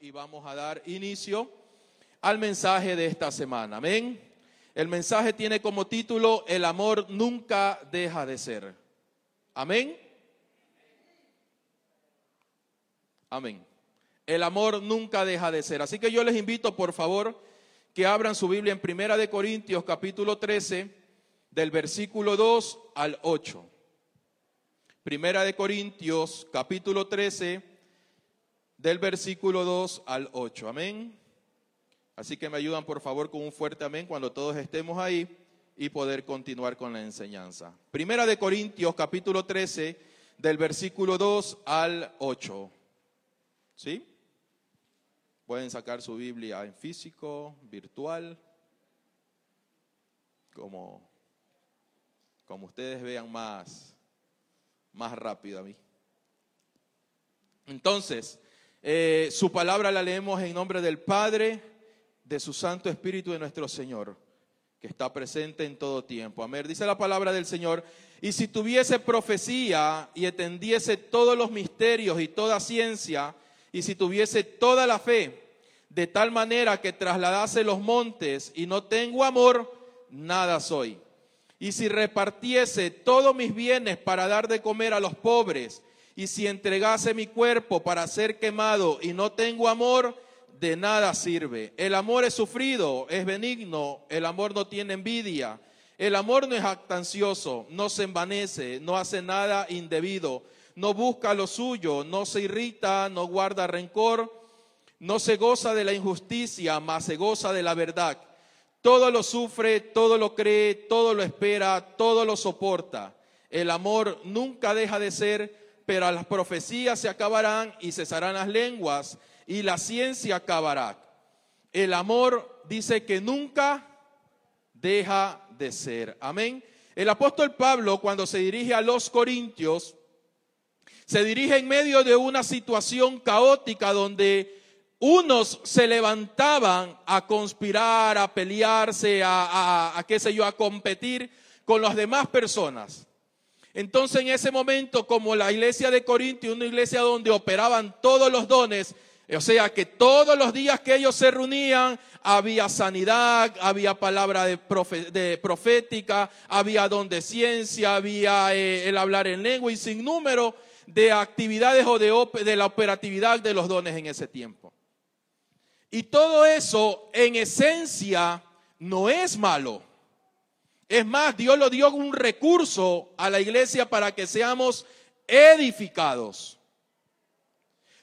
y vamos a dar inicio al mensaje de esta semana. Amén. El mensaje tiene como título El amor nunca deja de ser. Amén. Amén. El amor nunca deja de ser. Así que yo les invito, por favor, que abran su Biblia en Primera de Corintios, capítulo 13, del versículo 2 al 8. Primera de Corintios, capítulo 13, del versículo 2 al 8. Amén. Así que me ayudan por favor con un fuerte amén cuando todos estemos ahí y poder continuar con la enseñanza. Primera de Corintios capítulo 13 del versículo 2 al 8. ¿Sí? Pueden sacar su Biblia en físico, virtual, como, como ustedes vean más, más rápido a mí. Entonces, eh, su palabra la leemos en nombre del Padre, de su Santo Espíritu de nuestro Señor, que está presente en todo tiempo. Amén. Dice la palabra del Señor, y si tuviese profecía y entendiese todos los misterios y toda ciencia, y si tuviese toda la fe, de tal manera que trasladase los montes y no tengo amor, nada soy. Y si repartiese todos mis bienes para dar de comer a los pobres, y si entregase mi cuerpo para ser quemado y no tengo amor, de nada sirve. El amor es sufrido, es benigno, el amor no tiene envidia, el amor no es actancioso, no se envanece, no hace nada indebido, no busca lo suyo, no se irrita, no guarda rencor, no se goza de la injusticia, mas se goza de la verdad. Todo lo sufre, todo lo cree, todo lo espera, todo lo soporta. El amor nunca deja de ser pero las profecías se acabarán y cesarán las lenguas y la ciencia acabará. El amor dice que nunca deja de ser. Amén. El apóstol Pablo cuando se dirige a los corintios, se dirige en medio de una situación caótica donde unos se levantaban a conspirar, a pelearse, a, qué sé yo, a competir con las demás personas. Entonces en ese momento, como la iglesia de Corintio, una iglesia donde operaban todos los dones, o sea que todos los días que ellos se reunían había sanidad, había palabra de, profética, había don de ciencia, había eh, el hablar en lengua y sin número de actividades o de, de la operatividad de los dones en ese tiempo. Y todo eso en esencia no es malo. Es más, Dios lo dio un recurso a la iglesia para que seamos edificados.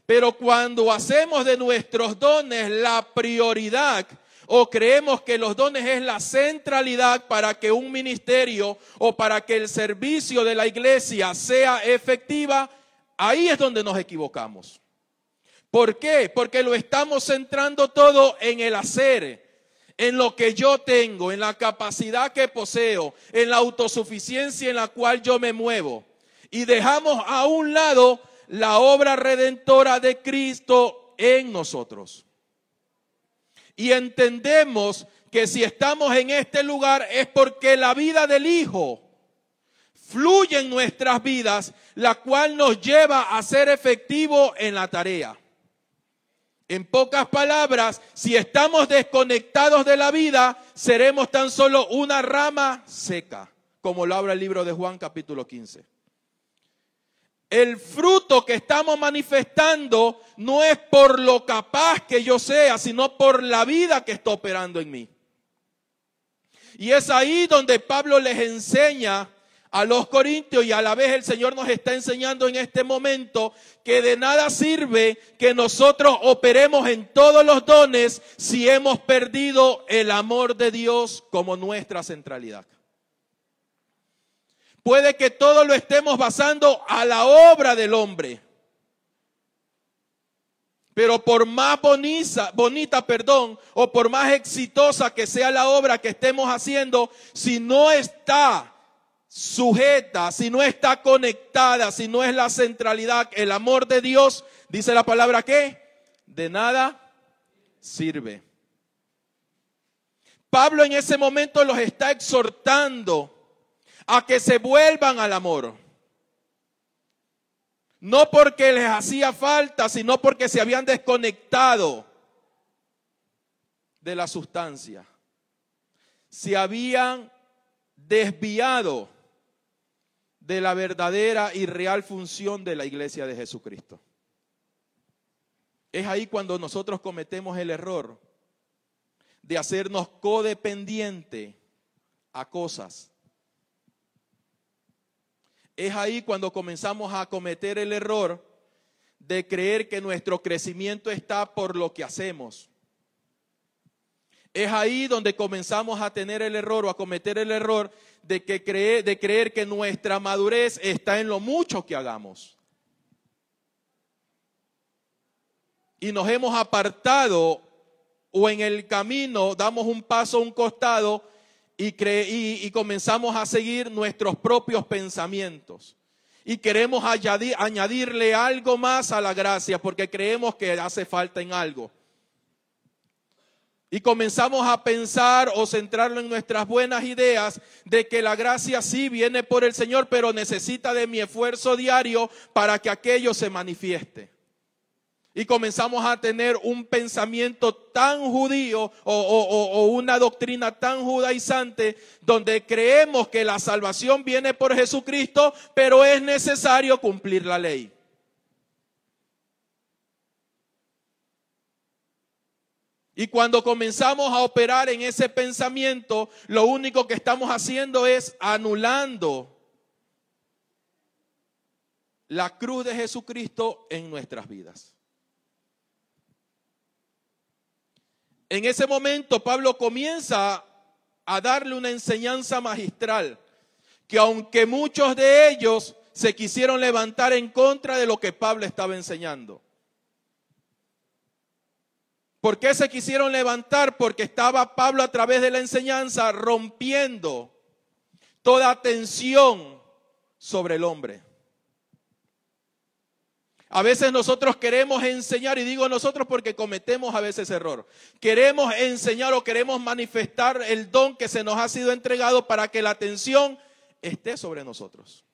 Pero cuando hacemos de nuestros dones la prioridad o creemos que los dones es la centralidad para que un ministerio o para que el servicio de la iglesia sea efectiva, ahí es donde nos equivocamos. ¿Por qué? Porque lo estamos centrando todo en el hacer, en lo que yo tengo, en la capacidad que poseo, en la autosuficiencia en la cual yo me muevo. Y dejamos a un lado la obra redentora de Cristo en nosotros. Y entendemos que si estamos en este lugar es porque la vida del Hijo fluye en nuestras vidas, la cual nos lleva a ser efectivo en la tarea. En pocas palabras, si estamos desconectados de la vida, seremos tan solo una rama seca, como lo habla el libro de Juan capítulo 15. El fruto que estamos manifestando no es por lo capaz que yo sea, sino por la vida que está operando en mí. Y es ahí donde Pablo les enseña a los corintios y a la vez el Señor nos está enseñando en este momento que de nada sirve que nosotros operemos en todos los dones si hemos perdido el amor de Dios como nuestra centralidad. Puede que todo lo estemos basando a la obra del hombre. Pero por más bonita, bonita, perdón, o por más exitosa que sea la obra que estemos haciendo, si no está sujeta, si no está conectada, si no es la centralidad, el amor de Dios, dice la palabra que de nada sirve. Pablo en ese momento los está exhortando a que se vuelvan al amor. No porque les hacía falta, sino porque se habían desconectado de la sustancia. Se habían desviado de la verdadera y real función de la iglesia de Jesucristo. Es ahí cuando nosotros cometemos el error de hacernos codependiente a cosas. Es ahí cuando comenzamos a cometer el error de creer que nuestro crecimiento está por lo que hacemos. Es ahí donde comenzamos a tener el error o a cometer el error de, que creer, de creer que nuestra madurez está en lo mucho que hagamos. Y nos hemos apartado o en el camino damos un paso a un costado y, y, comenzamos a seguir nuestros propios pensamientos. Y queremos añadirle algo más a la gracia porque creemos que hace falta en algo. Y comenzamos a pensar o centrarlo en nuestras buenas ideas de que la gracia sí viene por el Señor, pero necesita de mi esfuerzo diario para que aquello se manifieste. Y comenzamos a tener un pensamiento tan judío o, o, una doctrina tan judaizante donde creemos que la salvación viene por Jesucristo, pero es necesario cumplir la ley. Y cuando comenzamos a operar en ese pensamiento, lo único que estamos haciendo es anulando la cruz de Jesucristo en nuestras vidas. En ese momento Pablo comienza a darle una enseñanza magistral, que aunque muchos de ellos se quisieron levantar en contra de lo que Pablo estaba enseñando, ¿Por qué se quisieron levantar? Porque estaba Pablo a través de la enseñanza rompiendo toda tensión sobre el hombre. A veces nosotros queremos enseñar, y digo nosotros porque cometemos a veces error, queremos enseñar o queremos manifestar el don que se nos ha sido entregado para que la atención esté sobre nosotros.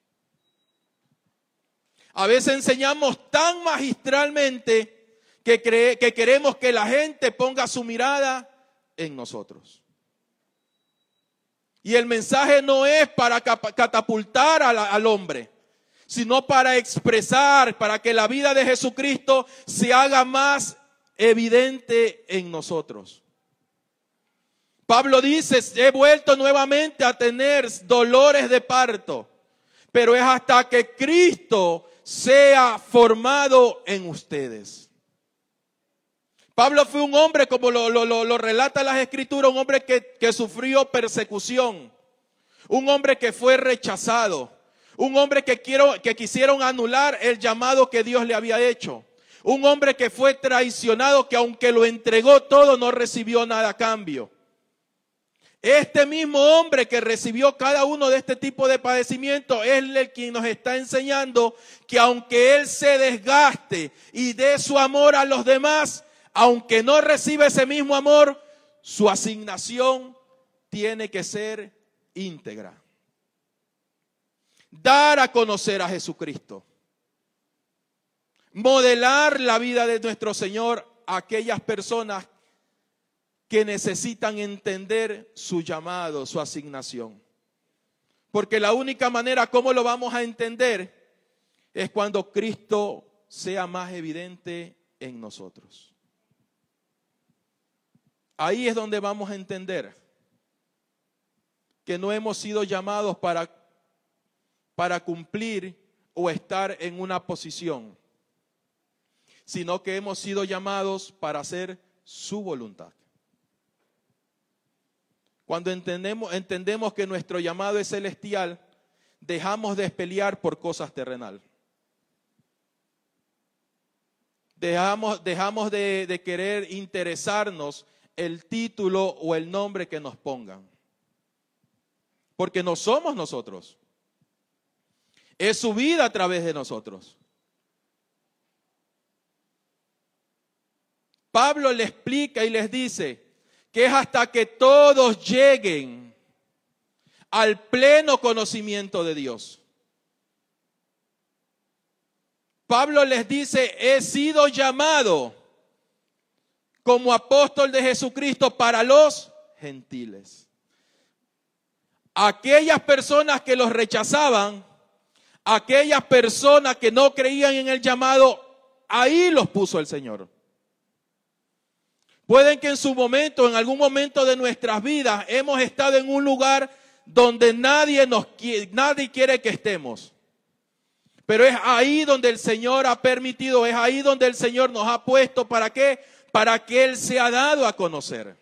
A veces enseñamos tan magistralmente que, que queremos que la gente ponga su mirada en nosotros. Y el mensaje no es para catapultar al hombre, sino para expresar, para que la vida de Jesucristo se haga más evidente en nosotros. Pablo dice, he vuelto nuevamente a tener dolores de parto, pero es hasta que Cristo sea formado en ustedes. Pablo fue un hombre, como lo, lo, relata las escrituras, un hombre que, que sufrió persecución, un hombre que fue rechazado, un hombre que, quiero, que quisieron anular el llamado que Dios le había hecho, un hombre que fue traicionado, que aunque lo entregó todo, no recibió nada a cambio. Este mismo hombre que recibió cada uno de este tipo de padecimientos es el quien nos está enseñando que aunque él se desgaste y dé su amor a los demás, aunque no recibe ese mismo amor, su asignación tiene que ser íntegra. Dar a conocer a Jesucristo. Modelar la vida de nuestro Señor a aquellas personas que necesitan entender su llamado, su asignación. Porque la única manera como lo vamos a entender es cuando Cristo sea más evidente en nosotros. Ahí es donde vamos a entender que no hemos sido llamados para, para cumplir o estar en una posición, sino que hemos sido llamados para hacer su voluntad. Cuando entendemos, entendemos que nuestro llamado es celestial, dejamos de pelear por cosas terrenales. Dejamos, dejamos de, de querer interesarnos el título o el nombre que nos pongan. Porque no somos nosotros. Es su vida a través de nosotros. Pablo le explica y les dice que es hasta que todos lleguen al pleno conocimiento de Dios. Pablo les dice, he sido llamado como apóstol de Jesucristo para los gentiles. Aquellas personas que los rechazaban, aquellas personas que no creían en el llamado, ahí los puso el Señor. Pueden que en su momento, en algún momento de nuestras vidas, hemos estado en un lugar donde nadie nos nadie quiere que estemos. Pero es ahí donde el Señor ha permitido, es ahí donde el Señor nos ha puesto para qué? Para que Él se ha dado a conocer.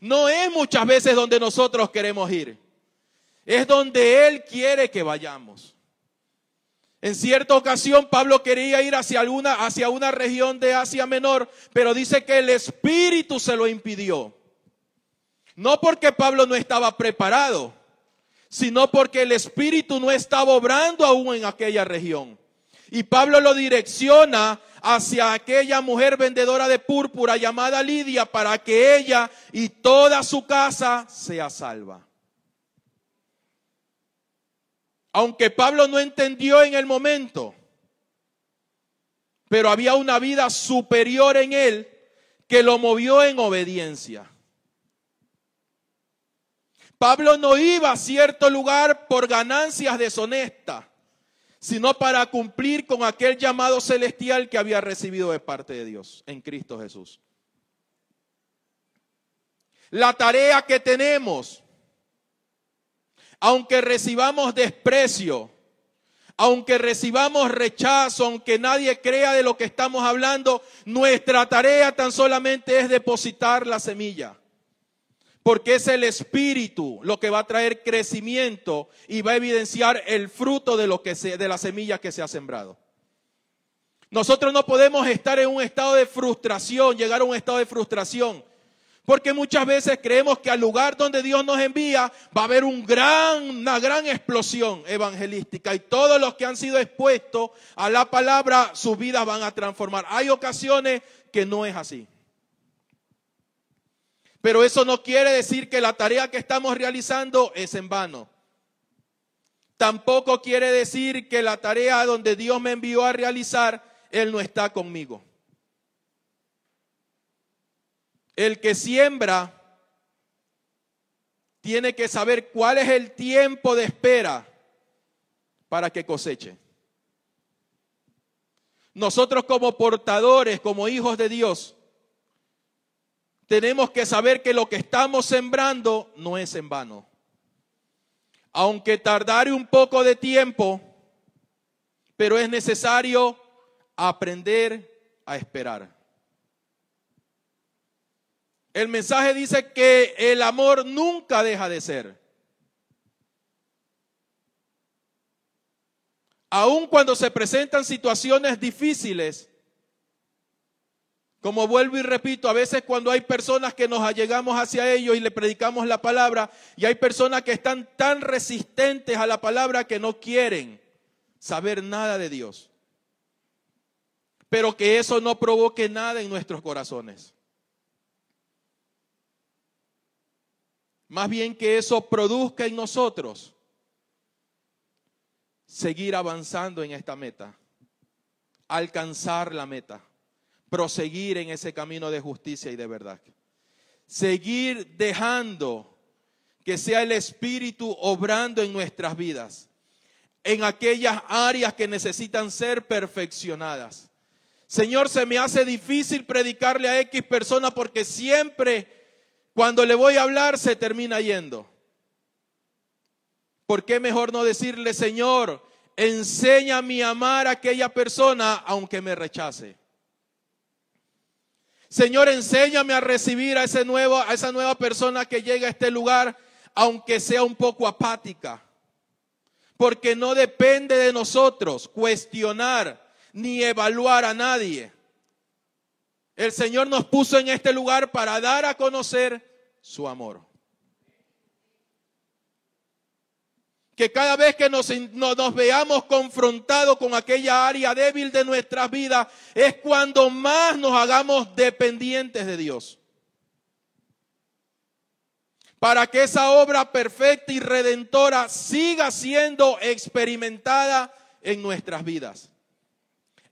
No es muchas veces donde nosotros queremos ir. Es donde Él quiere que vayamos. En cierta ocasión Pablo quería ir hacia, alguna, hacia una región de Asia Menor, pero dice que el Espíritu se lo impidió. No porque Pablo no estaba preparado, sino porque el Espíritu no estaba obrando aún en aquella región. Y Pablo lo direcciona hacia aquella mujer vendedora de púrpura llamada Lidia para que ella y toda su casa sea salva. Aunque Pablo no entendió en el momento, pero había una vida superior en él que lo movió en obediencia. Pablo no iba a cierto lugar por ganancias deshonestas, sino para cumplir con aquel llamado celestial que había recibido de parte de Dios en Cristo Jesús. La tarea que tenemos, aunque recibamos desprecio, aunque recibamos rechazo, aunque nadie crea de lo que estamos hablando, nuestra tarea tan solamente es depositar la semilla porque es el espíritu lo que va a traer crecimiento y va a evidenciar el fruto de lo que se, de la semilla que se ha sembrado. Nosotros no podemos estar en un estado de frustración, llegar a un estado de frustración, porque muchas veces creemos que al lugar donde Dios nos envía va a haber gran, una gran explosión evangelística y todos los que han sido expuestos a la palabra, sus vidas van a transformar. Hay ocasiones que no es así. Pero eso no quiere decir que la tarea que estamos realizando es en vano. Tampoco quiere decir que la tarea donde Dios me envió a realizar, Él no está conmigo. El que siembra tiene que saber cuál es el tiempo de espera para que coseche. Nosotros como portadores, como hijos de Dios, tenemos que saber que lo que estamos sembrando no es en vano. Aunque tardare un poco de tiempo, pero es necesario aprender a esperar. El mensaje dice que el amor nunca deja de ser. Aun cuando se presentan situaciones difíciles, como vuelvo y repito, a veces cuando hay personas que nos allegamos hacia ellos y le predicamos la palabra, y hay personas que están tan resistentes a la palabra que no quieren saber nada de Dios. Pero que eso no provoque nada en nuestros corazones. Más bien que eso produzca en nosotros seguir avanzando en esta meta, alcanzar la meta proseguir en ese camino de justicia y de verdad. Seguir dejando que sea el Espíritu obrando en nuestras vidas, en aquellas áreas que necesitan ser perfeccionadas. Señor, se me hace difícil predicarle a X persona porque siempre cuando le voy a hablar se termina yendo. ¿Por qué mejor no decirle, Señor, enséñame a amar a aquella persona aunque me rechace? Señor, enséñame a recibir a, ese nuevo, a esa nueva persona que llega a este lugar, aunque sea un poco apática. Porque no depende de nosotros cuestionar ni evaluar a nadie. El Señor nos puso en este lugar para dar a conocer su amor. Que cada vez que nos, veamos confrontados con aquella área débil de nuestras vidas, es cuando más nos hagamos dependientes de Dios. Para que esa obra perfecta y redentora siga siendo experimentada en nuestras vidas.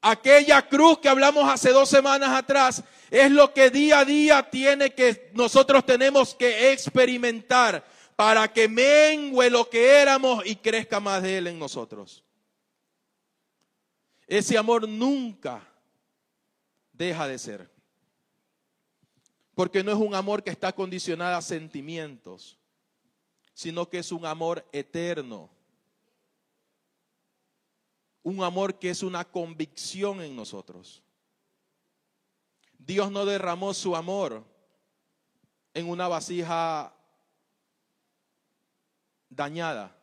Aquella cruz que hablamos hace dos semanas atrás es lo que día a día tiene que nosotros tenemos que experimentar para que mengue lo que éramos y crezca más de él en nosotros. Ese amor nunca deja de ser. Porque no es un amor que está condicionado a sentimientos, sino que es un amor eterno un amor que es una convicción en nosotros. Dios no derramó su amor en una vasija dañada.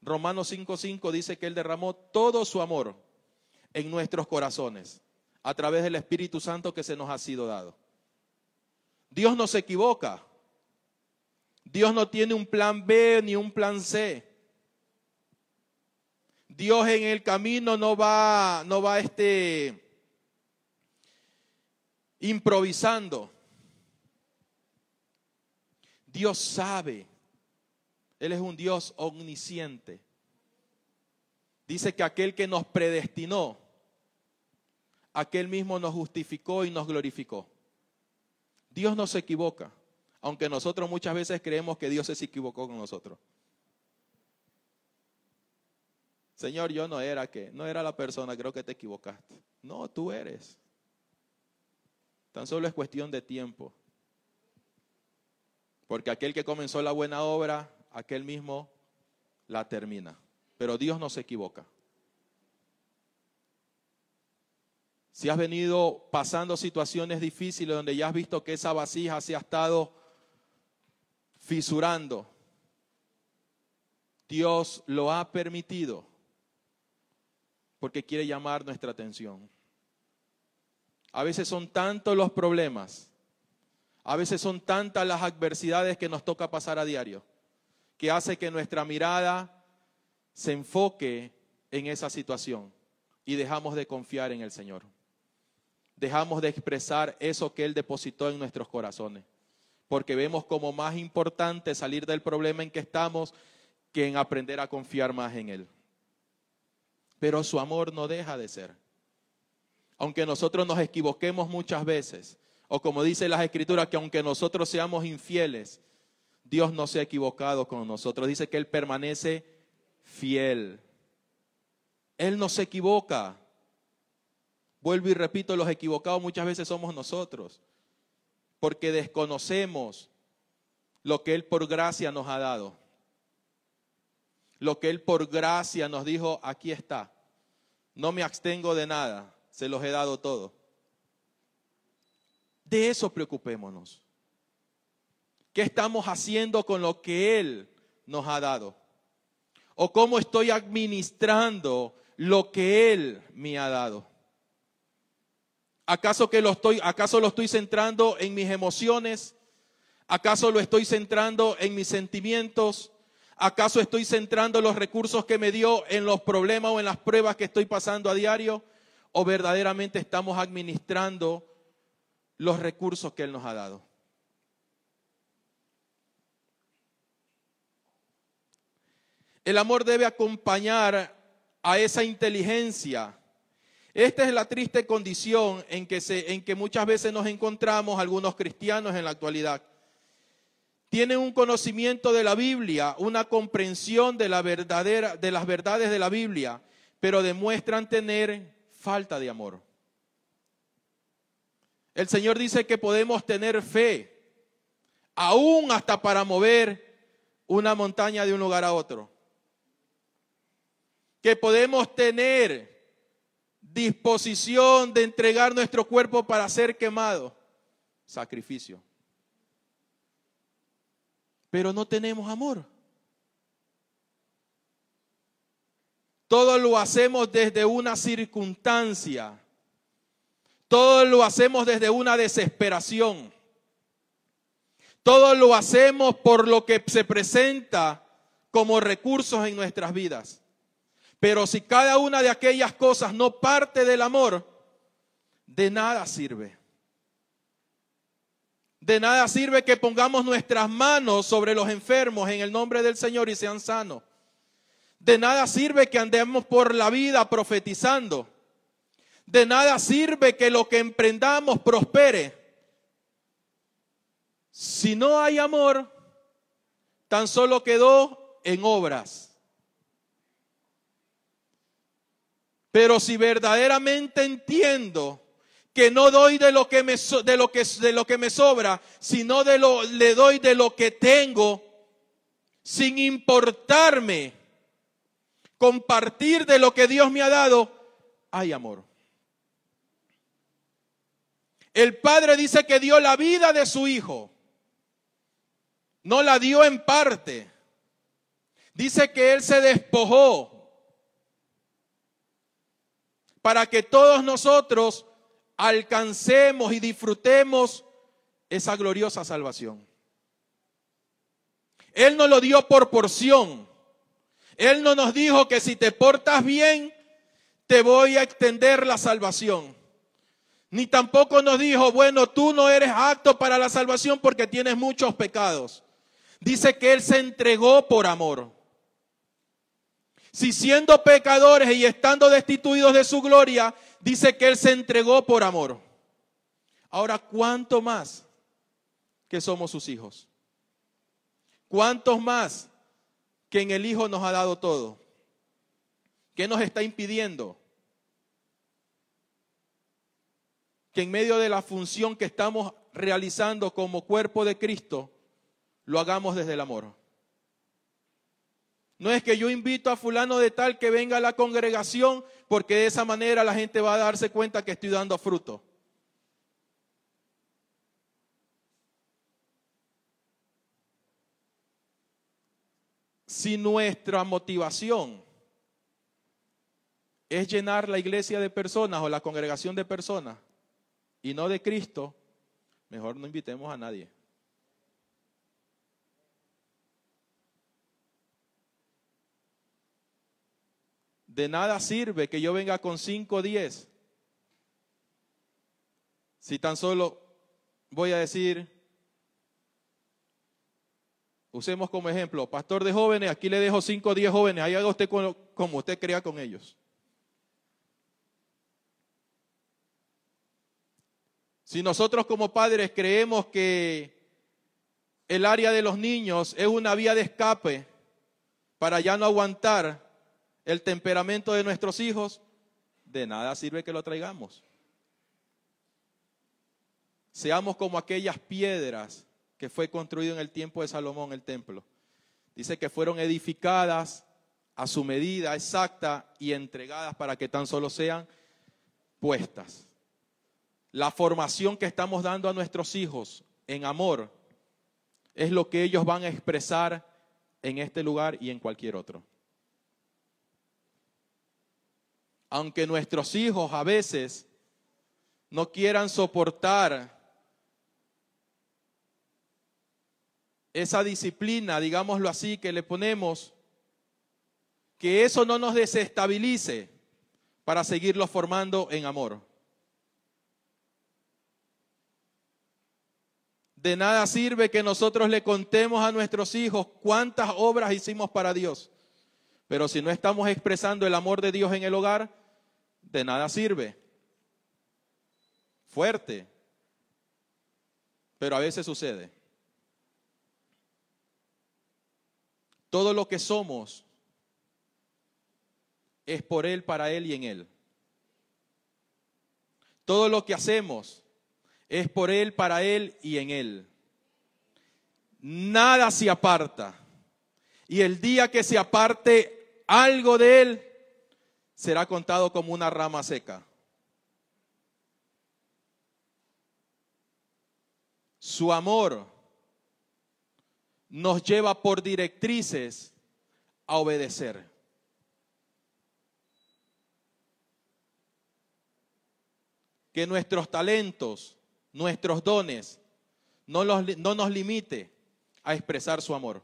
Romanos 5:5 dice que Él derramó todo su amor en nuestros corazones a través del Espíritu Santo que se nos ha sido dado. Dios no se equivoca. Dios no tiene un plan B ni un plan C. Dios en el camino no va, no va este, improvisando. Dios sabe. Él es un Dios omnisciente. Dice que aquel que nos predestinó, aquel mismo nos justificó y nos glorificó. Dios no se equivoca, aunque nosotros muchas veces creemos que Dios se equivocó con nosotros. Señor, yo no era que, no era la persona, creo que te equivocaste. No, tú eres. Tan solo es cuestión de tiempo. Porque aquel que comenzó la buena obra, aquel mismo la termina. Pero Dios no se equivoca. Si has venido pasando situaciones difíciles donde ya has visto que esa vasija se ha estado fisurando, Dios lo ha permitido porque quiere llamar nuestra atención. A veces son tantos los problemas, a veces son tantas las adversidades que nos toca pasar a diario, que hace que nuestra mirada se enfoque en esa situación y dejamos de confiar en el Señor. Dejamos de expresar eso que Él depositó en nuestros corazones, porque vemos como más importante salir del problema en que estamos que en aprender a confiar más en Él pero su amor no deja de ser. Aunque nosotros nos equivoquemos muchas veces, o como dice las escrituras, que aunque nosotros seamos infieles, Dios no se ha equivocado con nosotros. Dice que Él permanece fiel. Él no se equivoca. Vuelvo y repito, los equivocados muchas veces somos nosotros, porque desconocemos lo que Él por gracia nos ha dado lo que Él por gracia nos dijo, aquí está. No me abstengo de nada, se los he dado todo. De eso preocupémonos. ¿Qué estamos haciendo con lo que Él nos ha dado? ¿O cómo estoy administrando lo que Él me ha dado? ¿Acaso, que lo estoy, ¿Acaso lo estoy centrando en mis emociones? ¿Acaso lo estoy centrando en mis sentimientos? ¿Acaso estoy centrando los recursos que me dio en los problemas o en las pruebas que estoy pasando a diario? ¿O verdaderamente estamos administrando los recursos que Él nos ha dado? El amor debe acompañar a esa inteligencia. Esta es la triste condición en que, se, en que muchas veces nos encontramos algunos cristianos en la actualidad tienen un conocimiento de la Biblia, una comprensión de, la verdadera, de las verdades de la Biblia, pero demuestran tener falta de amor. El Señor dice que podemos tener fe, aún hasta para mover una montaña de un lugar a otro. Que podemos tener disposición de entregar nuestro cuerpo para ser quemado. Sacrificio pero no tenemos amor. Todo lo hacemos desde una circunstancia. Todo lo hacemos desde una desesperación. Todo lo hacemos por lo que se presenta como recursos en nuestras vidas. Pero si cada una de aquellas cosas no parte del amor, de nada sirve. De nada sirve que pongamos nuestras manos sobre los enfermos en el nombre del Señor y sean sanos. De nada sirve que andemos por la vida profetizando. De nada sirve que lo que emprendamos prospere. Si no hay amor, tan solo quedó en obras. Pero si verdaderamente entiendo que no doy de lo que me, de lo que, de lo que me sobra, sino de lo, le doy de lo que tengo, sin importarme compartir de lo que Dios me ha dado, hay amor. El Padre dice que dio la vida de su Hijo. No la dio en parte. Dice que Él se despojó para que todos nosotros alcancemos y disfrutemos esa gloriosa salvación. Él nos lo dio por porción. Él no nos dijo que si te portas bien, te voy a extender la salvación. Ni tampoco nos dijo, bueno, tú no eres apto para la salvación porque tienes muchos pecados. Dice que Él se entregó por amor. Si siendo pecadores y estando destituidos de su gloria, dice que Él se entregó por amor. Ahora, ¿cuánto más que somos sus hijos? ¿Cuántos más que en el Hijo nos ha dado todo? ¿Qué nos está impidiendo? Que en medio de la función que estamos realizando como cuerpo de Cristo, lo hagamos desde el amor. No es que yo invito a fulano de tal que venga a la congregación porque de esa manera la gente va a darse cuenta que estoy dando fruto. Si nuestra motivación es llenar la iglesia de personas o la congregación de personas y no de Cristo, mejor no invitemos a nadie. De nada sirve que yo venga con 5 o 10. Si tan solo voy a decir, usemos como ejemplo, pastor de jóvenes, aquí le dejo 5 o 10 jóvenes, ahí haga usted como usted crea con ellos. Si nosotros como padres creemos que el área de los niños es una vía de escape para ya no aguantar el temperamento de nuestros hijos, de nada sirve que lo traigamos. Seamos como aquellas piedras que fue construido en el tiempo de Salomón el templo. Dice que fueron edificadas a su medida exacta y entregadas para que tan solo sean puestas. La formación que estamos dando a nuestros hijos en amor es lo que ellos van a expresar en este lugar y en cualquier otro. Aunque nuestros hijos a veces no quieran soportar esa disciplina, digámoslo así, que le ponemos, que eso no nos desestabilice para seguirlos formando en amor. De nada sirve que nosotros le contemos a nuestros hijos cuántas obras hicimos para Dios. Pero si no estamos expresando el amor de Dios en el hogar, de nada sirve. Fuerte. Pero a veces sucede. Todo lo que somos es por Él, para Él y en Él. Todo lo que hacemos es por Él, para Él y en Él. Nada se aparta. Y el día que se aparte algo de él será contado como una rama seca. Su amor nos lleva por directrices a obedecer. Que nuestros talentos, nuestros dones, no, no nos limite a expresar su amor.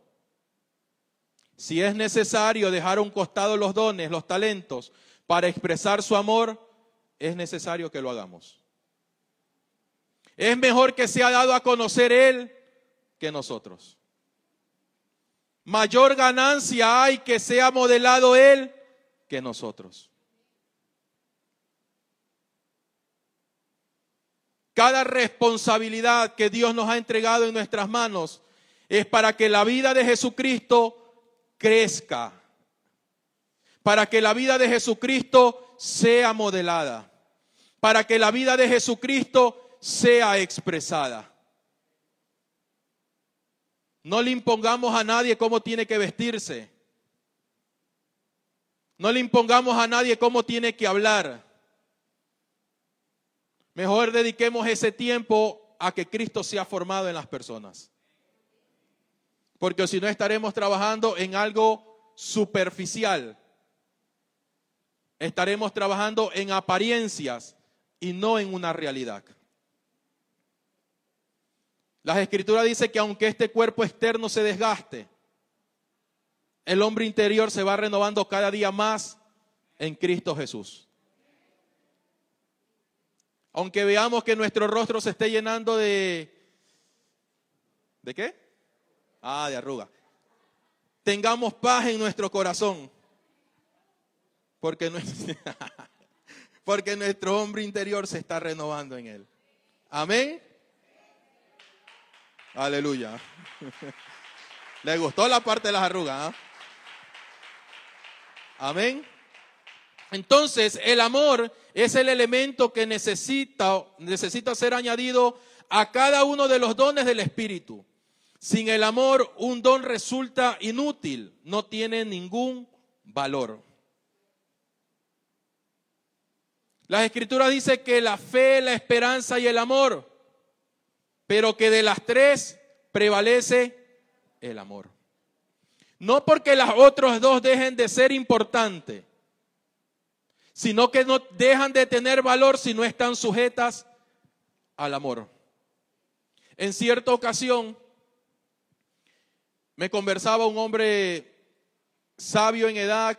Si es necesario dejar a un costado los dones, los talentos, para expresar su amor, es necesario que lo hagamos. Es mejor que sea dado a conocer Él que nosotros. Mayor ganancia hay que sea modelado Él que nosotros. Cada responsabilidad que Dios nos ha entregado en nuestras manos es para que la vida de Jesucristo crezca, para que la vida de Jesucristo sea modelada, para que la vida de Jesucristo sea expresada. No le impongamos a nadie cómo tiene que vestirse. No le impongamos a nadie cómo tiene que hablar. Mejor dediquemos ese tiempo a que Cristo sea formado en las personas. Porque si no estaremos trabajando en algo superficial. Estaremos trabajando en apariencias y no en una realidad. Las escrituras dicen que aunque este cuerpo externo se desgaste, el hombre interior se va renovando cada día más en Cristo Jesús. Aunque veamos que nuestro rostro se esté llenando de... ¿De qué? Ah, de arruga. Tengamos paz en nuestro corazón. Porque, nuestro hombre interior se está renovando en él. Amén. Aleluya. ¿Le gustó la parte de las arrugas? ¿ah? Amén. Entonces, el amor es el elemento que necesita, necesita ser añadido a cada uno de los dones del Espíritu. Sin el amor, un don resulta inútil, no tiene ningún valor. Las escrituras dicen que la fe, la esperanza y el amor, pero que de las tres prevalece el amor. No porque las otras dos dejen de ser importantes, sino que no dejan de tener valor si no están sujetas al amor. En cierta ocasión me conversaba un hombre sabio en edad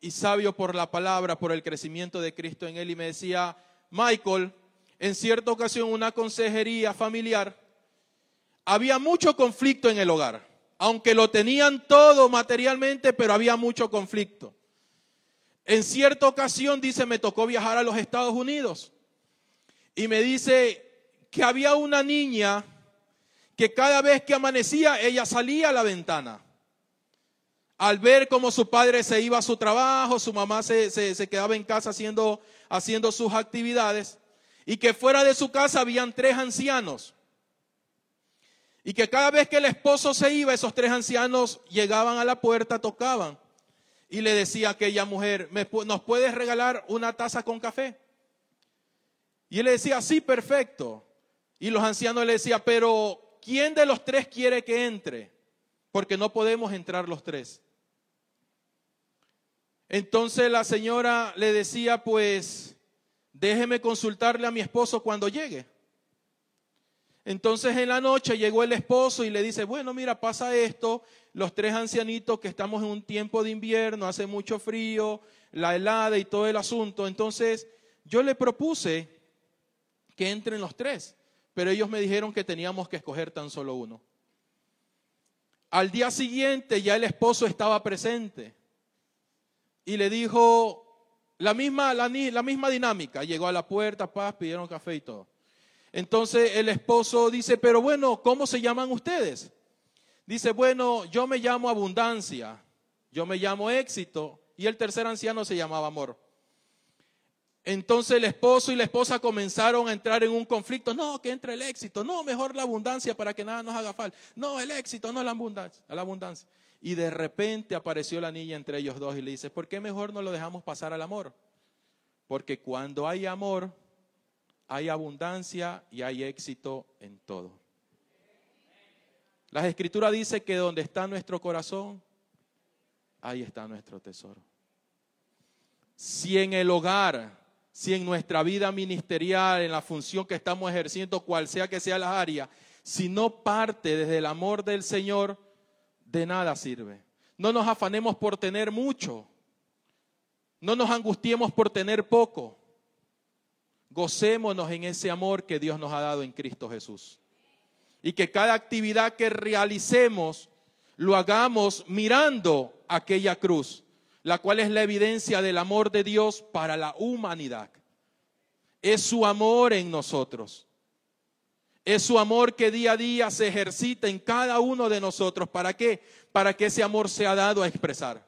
y sabio por la palabra, por el crecimiento de Cristo en él, y me decía, Michael, en cierta ocasión una consejería familiar, había mucho conflicto en el hogar aunque lo tenían todo materialmente, pero había mucho conflicto. En cierta ocasión, dice, me tocó viajar a los Estados Unidos. Y me dice que había una niña que cada vez que amanecía, ella salía a la ventana. Al ver cómo su padre se iba a su trabajo, su mamá se, se quedaba en casa haciendo, haciendo sus actividades, y que fuera de su casa habían tres ancianos y que cada vez que el esposo se iba, esos tres ancianos llegaban a la puerta, tocaban. Y le decía a aquella mujer, ¿nos puedes regalar una taza con café? Y él le decía, sí, perfecto. Y los ancianos le decían, pero ¿quién de los tres quiere que entre? Porque no podemos entrar los tres. Entonces la señora le decía, pues, déjeme consultarle a mi esposo cuando llegue. Entonces en la noche llegó el esposo y le dice, bueno, mira, pasa esto, los tres ancianitos que estamos en un tiempo de invierno, hace mucho frío, la helada y todo el asunto. Entonces yo le propuse que entren los tres, pero ellos me dijeron que teníamos que escoger tan solo uno. Al día siguiente ya el esposo estaba presente y le dijo la misma, la, misma dinámica. Llegó a la puerta, paz, pidieron café y todo. Entonces el esposo dice, pero bueno, ¿cómo se llaman ustedes? Dice, bueno, yo me llamo abundancia, yo me llamo éxito y el tercer anciano se llamaba amor. Entonces el esposo y la esposa comenzaron a entrar en un conflicto. No, que entre el éxito. No, mejor la abundancia para que nada nos haga falta. No, el éxito, no la abundancia, la abundancia. Y de repente apareció la niña entre ellos dos y le dice, ¿por qué mejor no lo dejamos pasar al amor? Porque cuando hay amor, hay abundancia y hay éxito en todo. Las escrituras dicen que donde está nuestro corazón, ahí está nuestro tesoro. Si en el hogar, si en nuestra vida ministerial, en la función que estamos ejerciendo, cual sea que sea la área, si no parte desde el amor del Señor, de nada sirve. No nos afanemos por tener mucho. No nos angustiemos por tener poco. Gocémonos en ese amor que Dios nos ha dado en Cristo Jesús. Y que cada actividad que realicemos lo hagamos mirando aquella cruz, la cual es la evidencia del amor de Dios para la humanidad. Es su amor en nosotros. Es su amor que día a día se ejercita en cada uno de nosotros. ¿Para qué? Para que ese amor sea dado a expresar.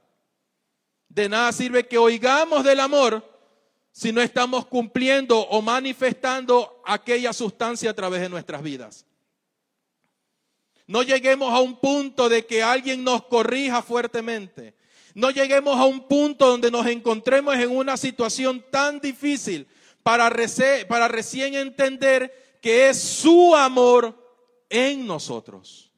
De nada sirve que oigamos del amor si no estamos cumpliendo o manifestando aquella sustancia a través de nuestras vidas. No lleguemos a un punto de que alguien nos corrija fuertemente. No lleguemos a un punto donde nos encontremos en una situación tan difícil para, recién entender que es su amor en nosotros.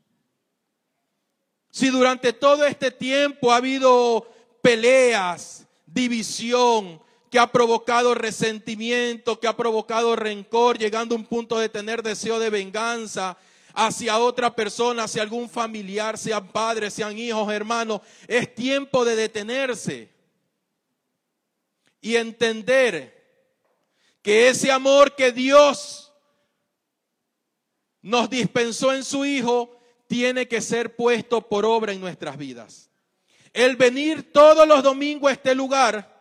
Si durante todo este tiempo ha habido peleas, división, que ha provocado resentimiento, que ha provocado rencor, llegando a un punto de tener deseo de venganza hacia otra persona, hacia algún familiar, sean padres, sean hijos, hermanos. Es tiempo de detenerse y entender que ese amor que Dios nos dispensó en su Hijo tiene que ser puesto por obra en nuestras vidas. El venir todos los domingos a este lugar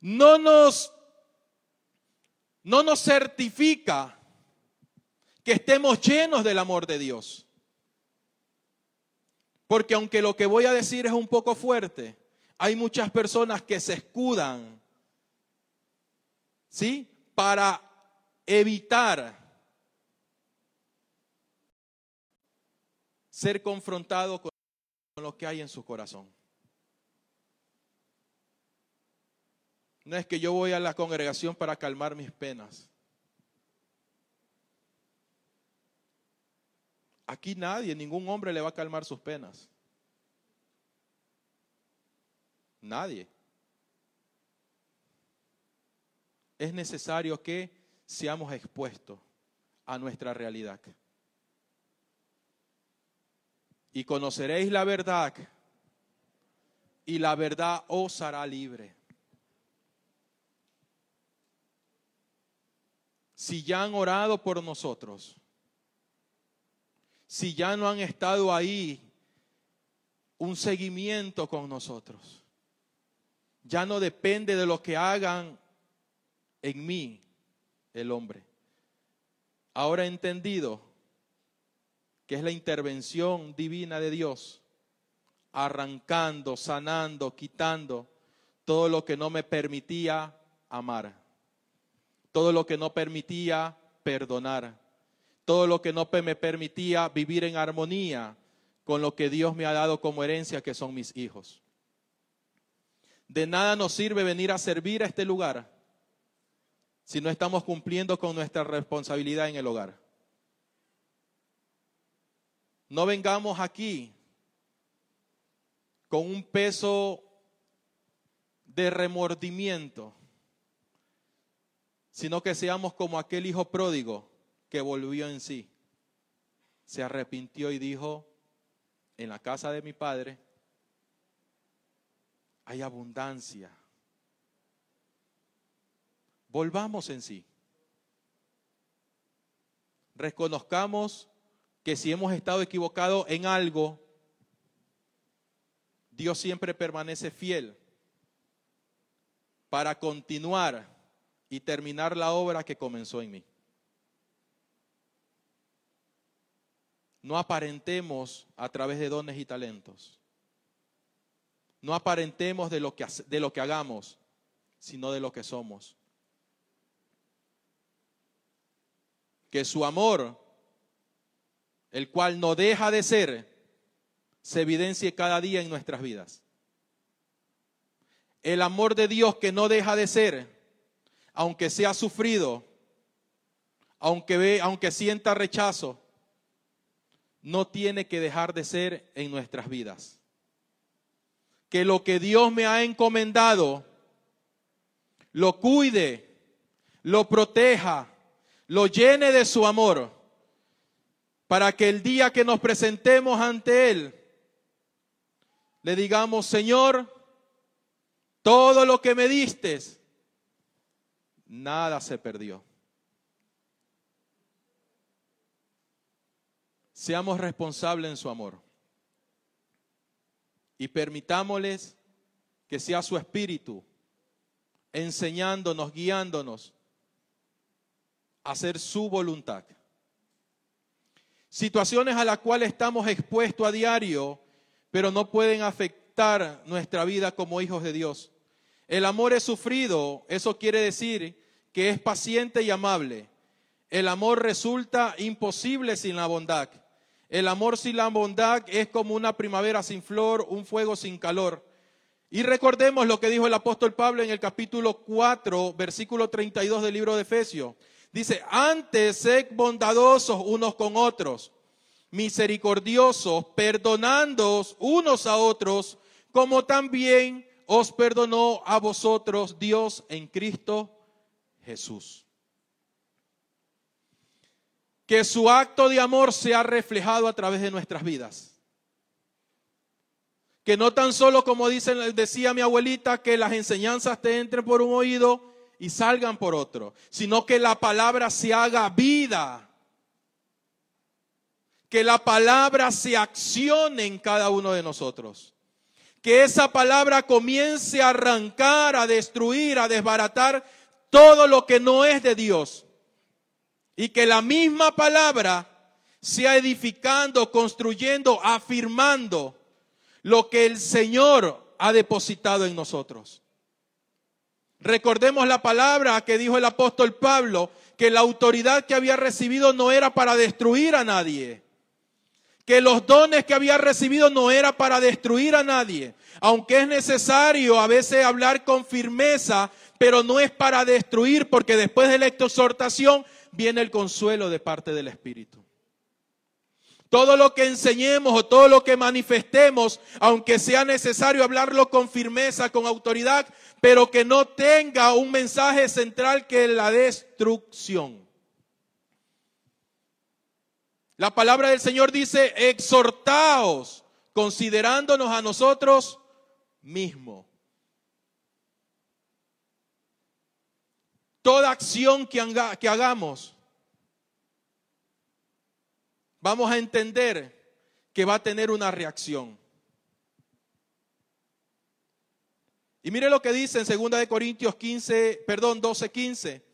no nos, no nos certifica que estemos llenos del amor de Dios. Porque aunque lo que voy a decir es un poco fuerte, hay muchas personas que se escudan, ¿sí? Para evitar ser confrontado con lo que hay en su corazón. No es que yo voy a la congregación para calmar mis penas. Aquí nadie, ningún hombre le va a calmar sus penas. Nadie. Es necesario que seamos expuestos a nuestra realidad. Y conoceréis la verdad y la verdad os hará libre. si ya han orado por nosotros, si ya no han estado ahí un seguimiento con nosotros, ya no depende de lo que hagan en mí el hombre. Ahora he entendido que es la intervención divina de Dios, arrancando, sanando, quitando todo lo que no me permitía amar todo lo que no permitía perdonar, todo lo que no me permitía vivir en armonía con lo que Dios me ha dado como herencia, que son mis hijos. De nada nos sirve venir a servir a este lugar si no estamos cumpliendo con nuestra responsabilidad en el hogar. No vengamos aquí con un peso de remordimiento sino que seamos como aquel hijo pródigo que volvió en sí. Se arrepintió y dijo, en la casa de mi padre hay abundancia. Volvamos en sí. Reconozcamos que si hemos estado equivocados en algo, Dios siempre permanece fiel para continuar y terminar la obra que comenzó en mí. No aparentemos a través de dones y talentos. No aparentemos de lo que, de lo que hagamos, sino de lo que somos. Que su amor, el cual no deja de ser, se evidencie cada día en nuestras vidas. El amor de Dios que no deja de ser, aunque sea sufrido, aunque, ve, aunque sienta rechazo, no tiene que dejar de ser en nuestras vidas. Que lo que Dios me ha encomendado, lo cuide, lo proteja, lo llene de su amor, para que el día que nos presentemos ante Él, le digamos, Señor, todo lo que me diste, nada se perdió. Seamos responsables en su amor y permitámosles que sea su espíritu enseñándonos, guiándonos a hacer su voluntad. Situaciones a las cuales estamos expuestos a diario, pero no pueden afectar nuestra vida como hijos de Dios. El amor es sufrido, eso quiere decir que es paciente y amable. El amor resulta imposible sin la bondad. El amor sin la bondad es como una primavera sin flor, un fuego sin calor. Y recordemos lo que dijo el apóstol Pablo en el capítulo 4, versículo 32 del libro de Efesios. Dice, antes sed bondadosos unos con otros, misericordiosos, perdonándoos unos a otros, como también os perdonó a vosotros Dios en Cristo Jesús. Que su acto de amor sea reflejado a través de nuestras vidas. Que no tan solo como decía mi abuelita, que las enseñanzas te entren por un oído y salgan por otro, sino que la palabra se haga vida. Que la palabra se accione en cada uno de nosotros. Que esa palabra comience a arrancar, a destruir, a desbaratar todo lo que no es de Dios. Y que la misma palabra sea edificando, construyendo, afirmando lo que el Señor ha depositado en nosotros. Recordemos la palabra que dijo el apóstol Pablo, que la autoridad que había recibido no era para destruir a nadie, que los dones que había recibido no era para destruir a nadie, aunque es necesario a veces hablar con firmeza, pero no es para destruir, porque después de la exhortación viene el consuelo de parte del Espíritu. Todo lo que enseñemos o todo lo que manifestemos, aunque sea necesario hablarlo con firmeza, con autoridad, pero que no tenga un mensaje central que la destrucción. La palabra del Señor dice, exhortaos, considerándonos a nosotros mismos. Toda acción que, que hagamos vamos a entender que va a tener una reacción. Y mire lo que dice en 2 de Corintios 15, perdón, 12, 15.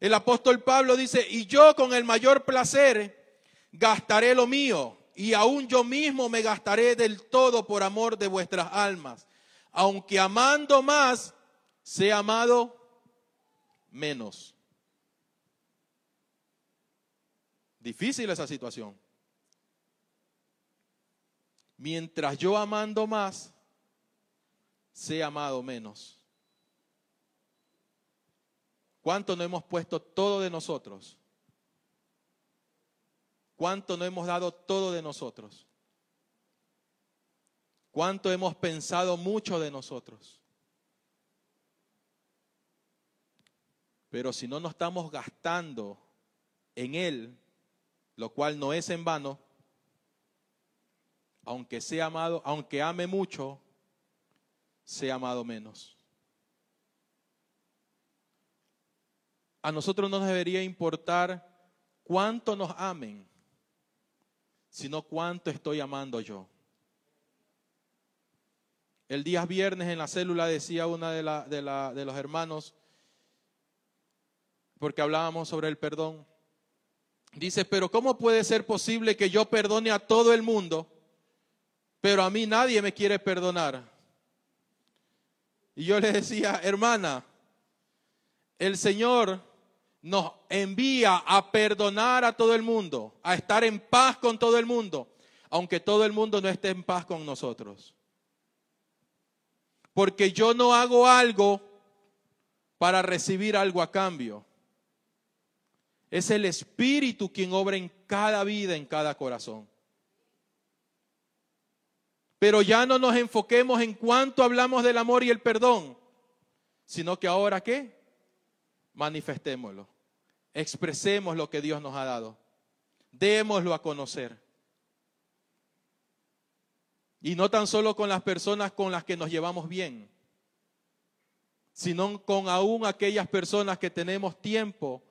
El apóstol Pablo dice, "Y yo con el mayor placer gastaré lo mío, y aún yo mismo me gastaré del todo por amor de vuestras almas, aunque amando más, sea amado menos." Difícil esa situación. Mientras yo amando más, sé amado menos. ¿Cuánto no hemos puesto todo de nosotros? ¿Cuánto no hemos dado todo de nosotros? ¿Cuánto hemos pensado mucho de nosotros? Pero si no nos estamos gastando en Él, lo cual no es en vano, aunque sea amado, aunque ame mucho, sea amado menos. A nosotros no nos debería importar cuánto nos amen, sino cuánto estoy amando yo. El día viernes en la célula decía una de, de, de los hermanos, porque hablábamos sobre el perdón, dice, pero ¿cómo puede ser posible que yo perdone a todo el mundo? pero a mí nadie me quiere perdonar. Y yo le decía, hermana, el Señor nos envía a perdonar a todo el mundo, a estar en paz con todo el mundo, aunque todo el mundo no esté en paz con nosotros. Porque yo no hago algo para recibir algo a cambio. Es el Espíritu quien obra en cada vida, en cada corazón. Pero ya no nos enfoquemos en cuánto hablamos del amor y el perdón, sino que ahora qué? Manifestémoslo. Expresemos lo que Dios nos ha dado. Démoslo a conocer. Y no tan solo con las personas con las que nos llevamos bien, sino con aún aquellas personas que tenemos tiempo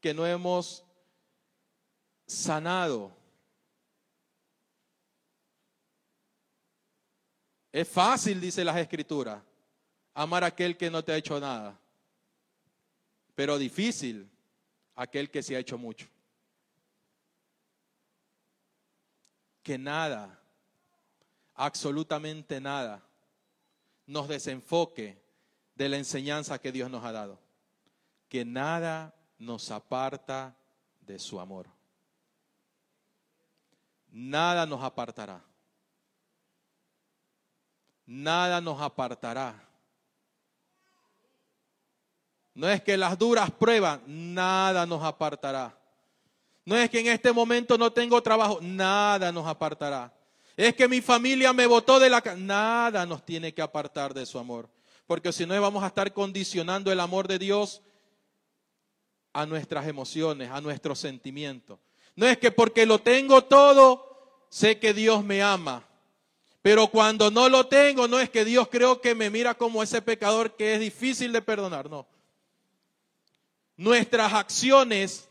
que no hemos sanado Es fácil, dice las escrituras, amar a aquel que no te ha hecho nada. pero difícil aquel que se ha hecho mucho. Que nada, absolutamente nada, nos desenfoque de la enseñanza que Dios nos ha dado. Que nada nos aparta de su amor. Nada nos apartará. Nada nos apartará. No es que las duras pruebas, nada nos apartará. No es que en este momento no tengo trabajo, nada nos apartará. Es que mi familia me votó de la casa, nada nos tiene que apartar de su amor. Porque si no vamos a estar condicionando el amor de Dios a nuestras emociones, a nuestros sentimientos. No es que porque lo tengo todo, sé que Dios me ama. Pero cuando no lo tengo, no es que Dios creo que me mira como ese pecador que es difícil de perdonar, no. Nuestras acciones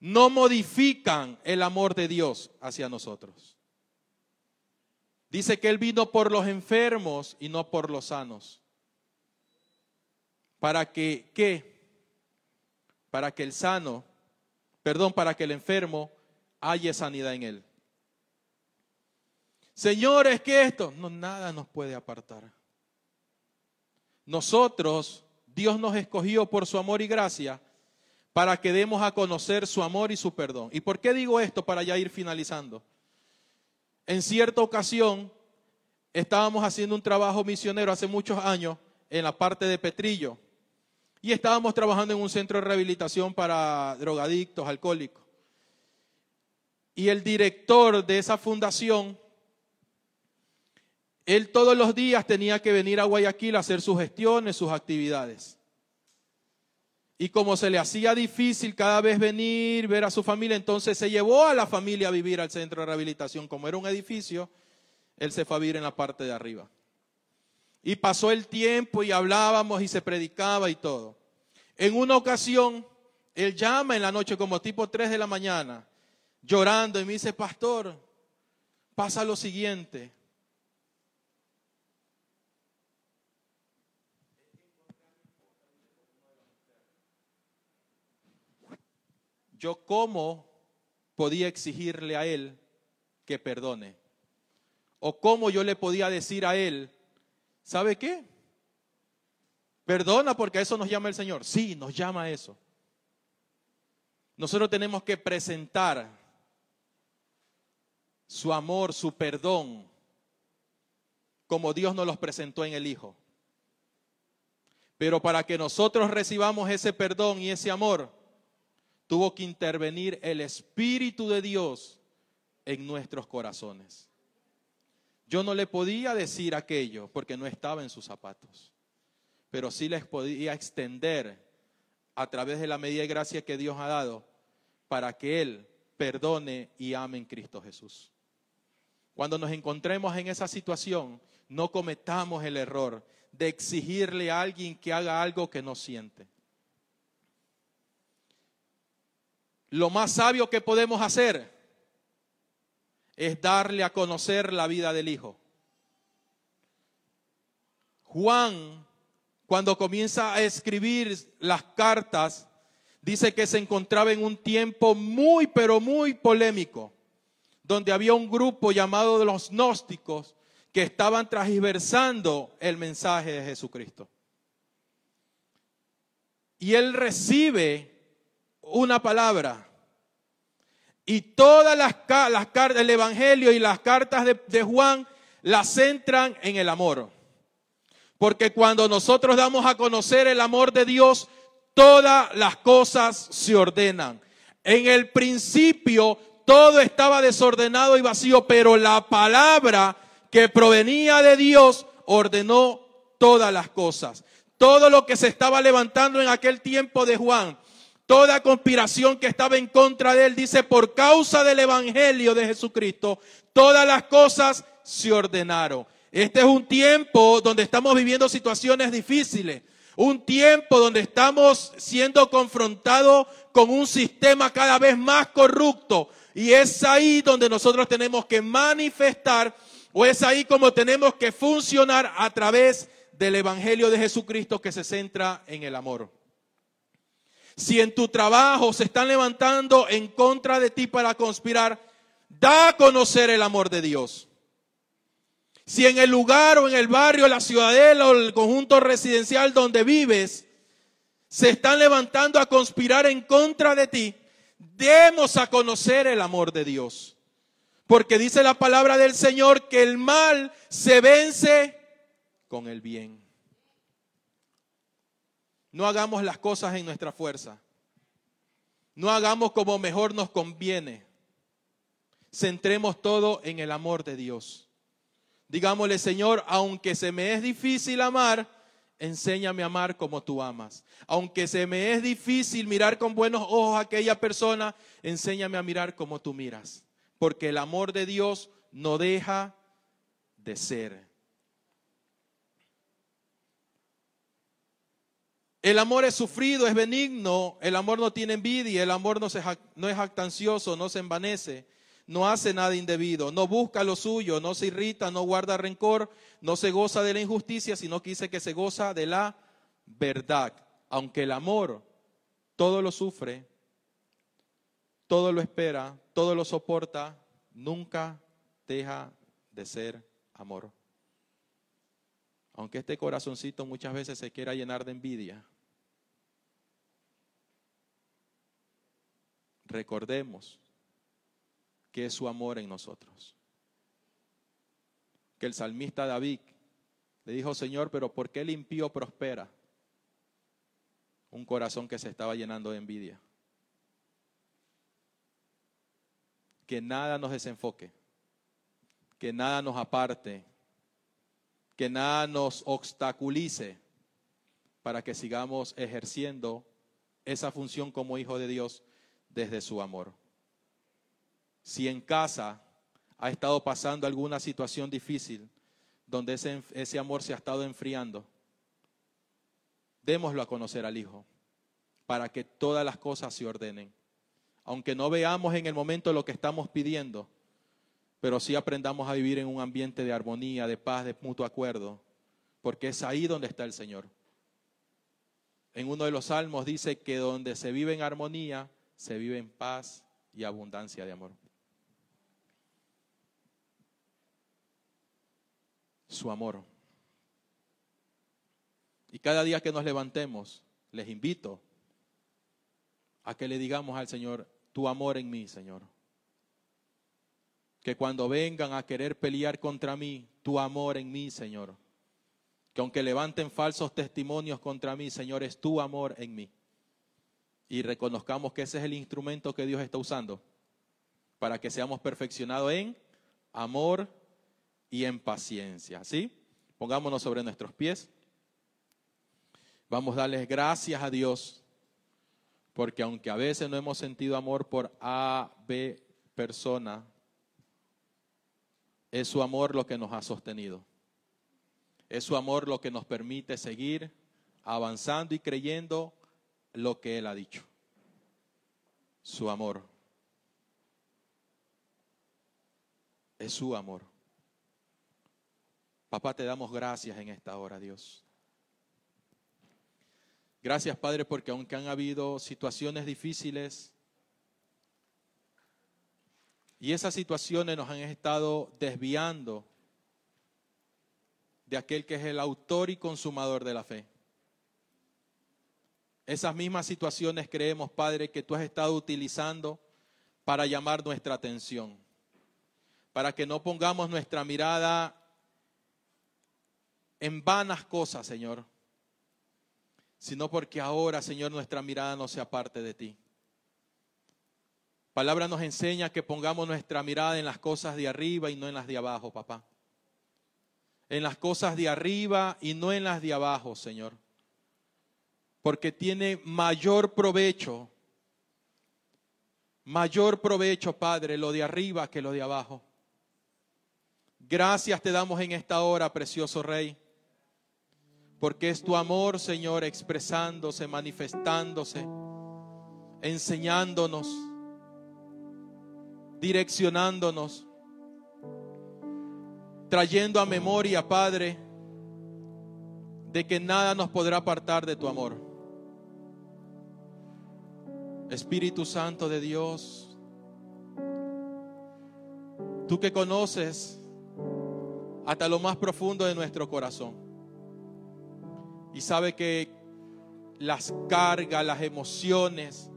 no modifican el amor de Dios hacia nosotros. Dice que Él vino por los enfermos y no por los sanos. Para que, ¿qué? Para que el sano, perdón, para que el enfermo haya sanidad en él. Señores, que esto, no, nada nos puede apartar. Nosotros, Dios nos escogió por su amor y gracia para que demos a conocer su amor y su perdón. ¿Y por qué digo esto para ya ir finalizando? En cierta ocasión estábamos haciendo un trabajo misionero hace muchos años en la parte de Petrillo y estábamos trabajando en un centro de rehabilitación para drogadictos, alcohólicos. Y el director de esa fundación, él todos los días tenía que venir a Guayaquil a hacer sus gestiones, sus actividades. Y como se le hacía difícil cada vez venir, ver a su familia, entonces se llevó a la familia a vivir al centro de rehabilitación. Como era un edificio, él se fue a vivir en la parte de arriba. Y pasó el tiempo y hablábamos y se predicaba y todo. En una ocasión, él llama en la noche como tipo 3 de la mañana, llorando y me dice, pastor, pasa lo siguiente. Yo cómo podía exigirle a él que perdone. O cómo yo le podía decir a él ¿Sabe qué? Perdona porque a eso nos llama el Señor. Sí, nos llama a eso. Nosotros tenemos que presentar su amor, su perdón, como Dios nos los presentó en el Hijo. Pero para que nosotros recibamos ese perdón y ese amor, tuvo que intervenir el Espíritu de Dios en nuestros corazones. Yo no le podía decir aquello porque no estaba en sus zapatos, pero sí les podía extender a través de la medida de gracia que Dios ha dado para que Él perdone y ame en Cristo Jesús. Cuando nos encontremos en esa situación, no cometamos el error de exigirle a alguien que haga algo que no siente. Lo más sabio que podemos hacer es darle a conocer la vida del Hijo. Juan, cuando comienza a escribir las cartas, dice que se encontraba en un tiempo muy, pero muy polémico, donde había un grupo llamado de los gnósticos que estaban transversando el mensaje de Jesucristo. Y él recibe una palabra y todas las, cartas del Evangelio y las cartas de, de Juan las centran en el amor. Porque cuando nosotros damos a conocer el amor de Dios, todas las cosas se ordenan. En el principio todo estaba desordenado y vacío, pero la palabra que provenía de Dios ordenó todas las cosas. Todo lo que se estaba levantando en aquel tiempo de Juan, toda conspiración que estaba en contra de él, dice, por causa del Evangelio de Jesucristo, todas las cosas se ordenaron. Este es un tiempo donde estamos viviendo situaciones difíciles, un tiempo donde estamos siendo confrontados con un sistema cada vez más corrupto. Y es ahí donde nosotros tenemos que manifestar, o es ahí como tenemos que funcionar a través del Evangelio de Jesucristo que se centra en el amor. Si en tu trabajo se están levantando en contra de ti para conspirar, da a conocer el amor de Dios. Si en el lugar o en el barrio, la ciudadela o el conjunto residencial donde vives se están levantando a conspirar en contra de ti, demos a conocer el amor de Dios. Porque dice la palabra del Señor que el mal se vence con el bien. No hagamos las cosas en nuestra fuerza. No hagamos como mejor nos conviene. Centremos todo en el amor de Dios. Digámosle, Señor, aunque se me es difícil amar, enséñame a amar como tú amas. Aunque se me es difícil mirar con buenos ojos a aquella persona, enséñame a mirar como tú miras. Porque el amor de Dios no deja de ser. El amor es sufrido, es benigno, el amor no tiene envidia, el amor no, no es jactancioso, no se envanece no hace nada indebido, no busca lo suyo, no se irrita, no guarda rencor, no se goza de la injusticia, sino que dice que se goza de la verdad. Aunque el amor todo lo sufre, todo lo espera, todo lo soporta, nunca deja de ser amor. Aunque este corazoncito muchas veces se quiera llenar de envidia, recordemos que es su amor en nosotros. Que el salmista David le dijo, Señor, pero ¿por qué el impío prospera? Un corazón que se estaba llenando de envidia. Que nada nos desenfoque, que nada nos aparte, que nada nos obstaculice para que sigamos ejerciendo esa función como hijo de Dios desde su amor. Si en casa ha estado pasando alguna situación difícil donde ese, ese amor se ha estado enfriando, démoslo a conocer al Hijo para que todas las cosas se ordenen. Aunque no veamos en el momento lo que estamos pidiendo, pero sí aprendamos a vivir en un ambiente de armonía, de paz, de mutuo acuerdo, porque es ahí donde está el Señor. En uno de los salmos dice que donde se vive en armonía, se vive en paz y abundancia de amor. su amor. Y cada día que nos levantemos, les invito a que le digamos al Señor, tu amor en mí, Señor. Que cuando vengan a querer pelear contra mí, tu amor en mí, Señor. Que aunque levanten falsos testimonios contra mí, Señor, es tu amor en mí. Y reconozcamos que ese es el instrumento que Dios está usando para que seamos perfeccionados en amor, y en paciencia. ¿Sí? Pongámonos sobre nuestros pies. Vamos a darles gracias a Dios, porque aunque a veces no hemos sentido amor por A, B persona, es su amor lo que nos ha sostenido. Es su amor lo que nos permite seguir avanzando y creyendo lo que Él ha dicho. Su amor. Es su amor. Papá, te damos gracias en esta hora, Dios. Gracias, Padre, porque aunque han habido situaciones difíciles y esas situaciones nos han estado desviando de aquel que es el autor y consumador de la fe. Esas mismas situaciones creemos, Padre, que tú has estado utilizando para llamar nuestra atención, para que no pongamos nuestra mirada en vanas cosas, Señor, sino porque ahora, Señor, nuestra mirada no se aparte de ti. Palabra nos enseña que pongamos nuestra mirada en las cosas de arriba y no en las de abajo, papá. En las cosas de arriba y no en las de abajo, Señor. Porque tiene mayor provecho, mayor provecho, Padre, lo de arriba que lo de abajo. Gracias te damos en esta hora, precioso Rey porque es tu amor, Señor, expresándose, manifestándose, enseñándonos, direccionándonos, trayendo a memoria, Padre, de que nada nos podrá apartar de tu amor. Espíritu Santo de Dios, tú que conoces hasta lo más profundo de nuestro corazón y sabe que las cargas, las emociones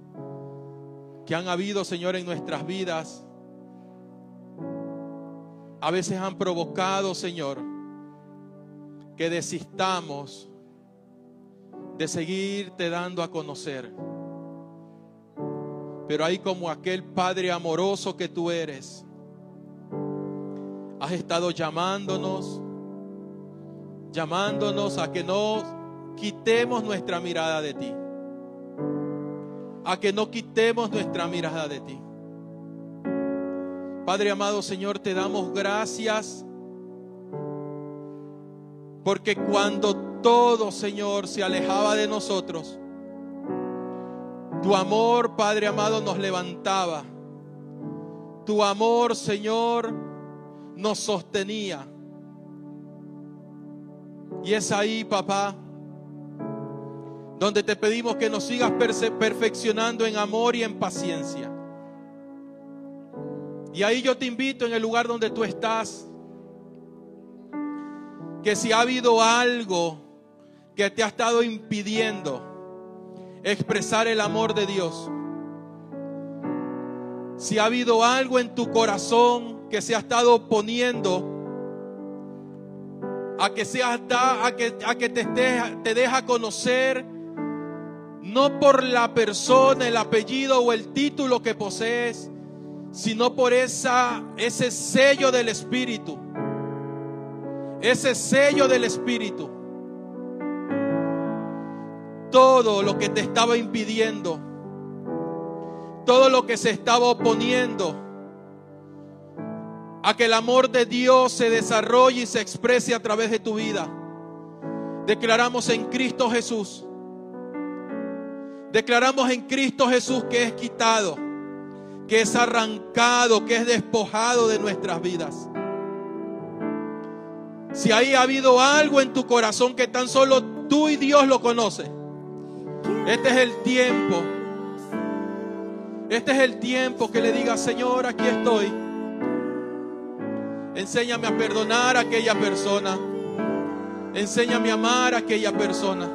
que han habido, Señor, en nuestras vidas, a veces han provocado, Señor, que desistamos de seguirte dando a conocer. Pero ahí como aquel Padre amoroso que tú eres, has estado llamándonos, llamándonos a que no quitemos nuestra mirada de ti. A que no quitemos nuestra mirada de ti. Padre amado Señor, te damos gracias porque cuando todo, Señor, se alejaba de nosotros, tu amor, Padre amado, nos levantaba. Tu amor, Señor, nos sostenía. Y es ahí, papá, donde te pedimos que nos sigas perfeccionando en amor y en paciencia. Y ahí yo te invito en el lugar donde tú estás, que si ha habido algo que te ha estado impidiendo expresar el amor de Dios, si ha habido algo en tu corazón que se ha estado oponiendo a que, seas, a que, a que te, te deja conocer, no por la persona, el apellido o el título que posees, sino por esa, ese sello del Espíritu. Ese sello del Espíritu todo lo que te estaba impidiendo, todo lo que se estaba oponiendo a que el amor de Dios se desarrolle y se exprese a través de tu vida. Declaramos en Cristo Jesús. Declaramos en Cristo Jesús que es quitado, que es arrancado, que es despojado de nuestras vidas. Si ahí ha habido algo en tu corazón que tan solo tú y Dios lo conocen este es el tiempo. Este es el tiempo que le diga, Señor, aquí estoy. Enséñame a perdonar a aquella persona. Enséñame a amar a aquella persona.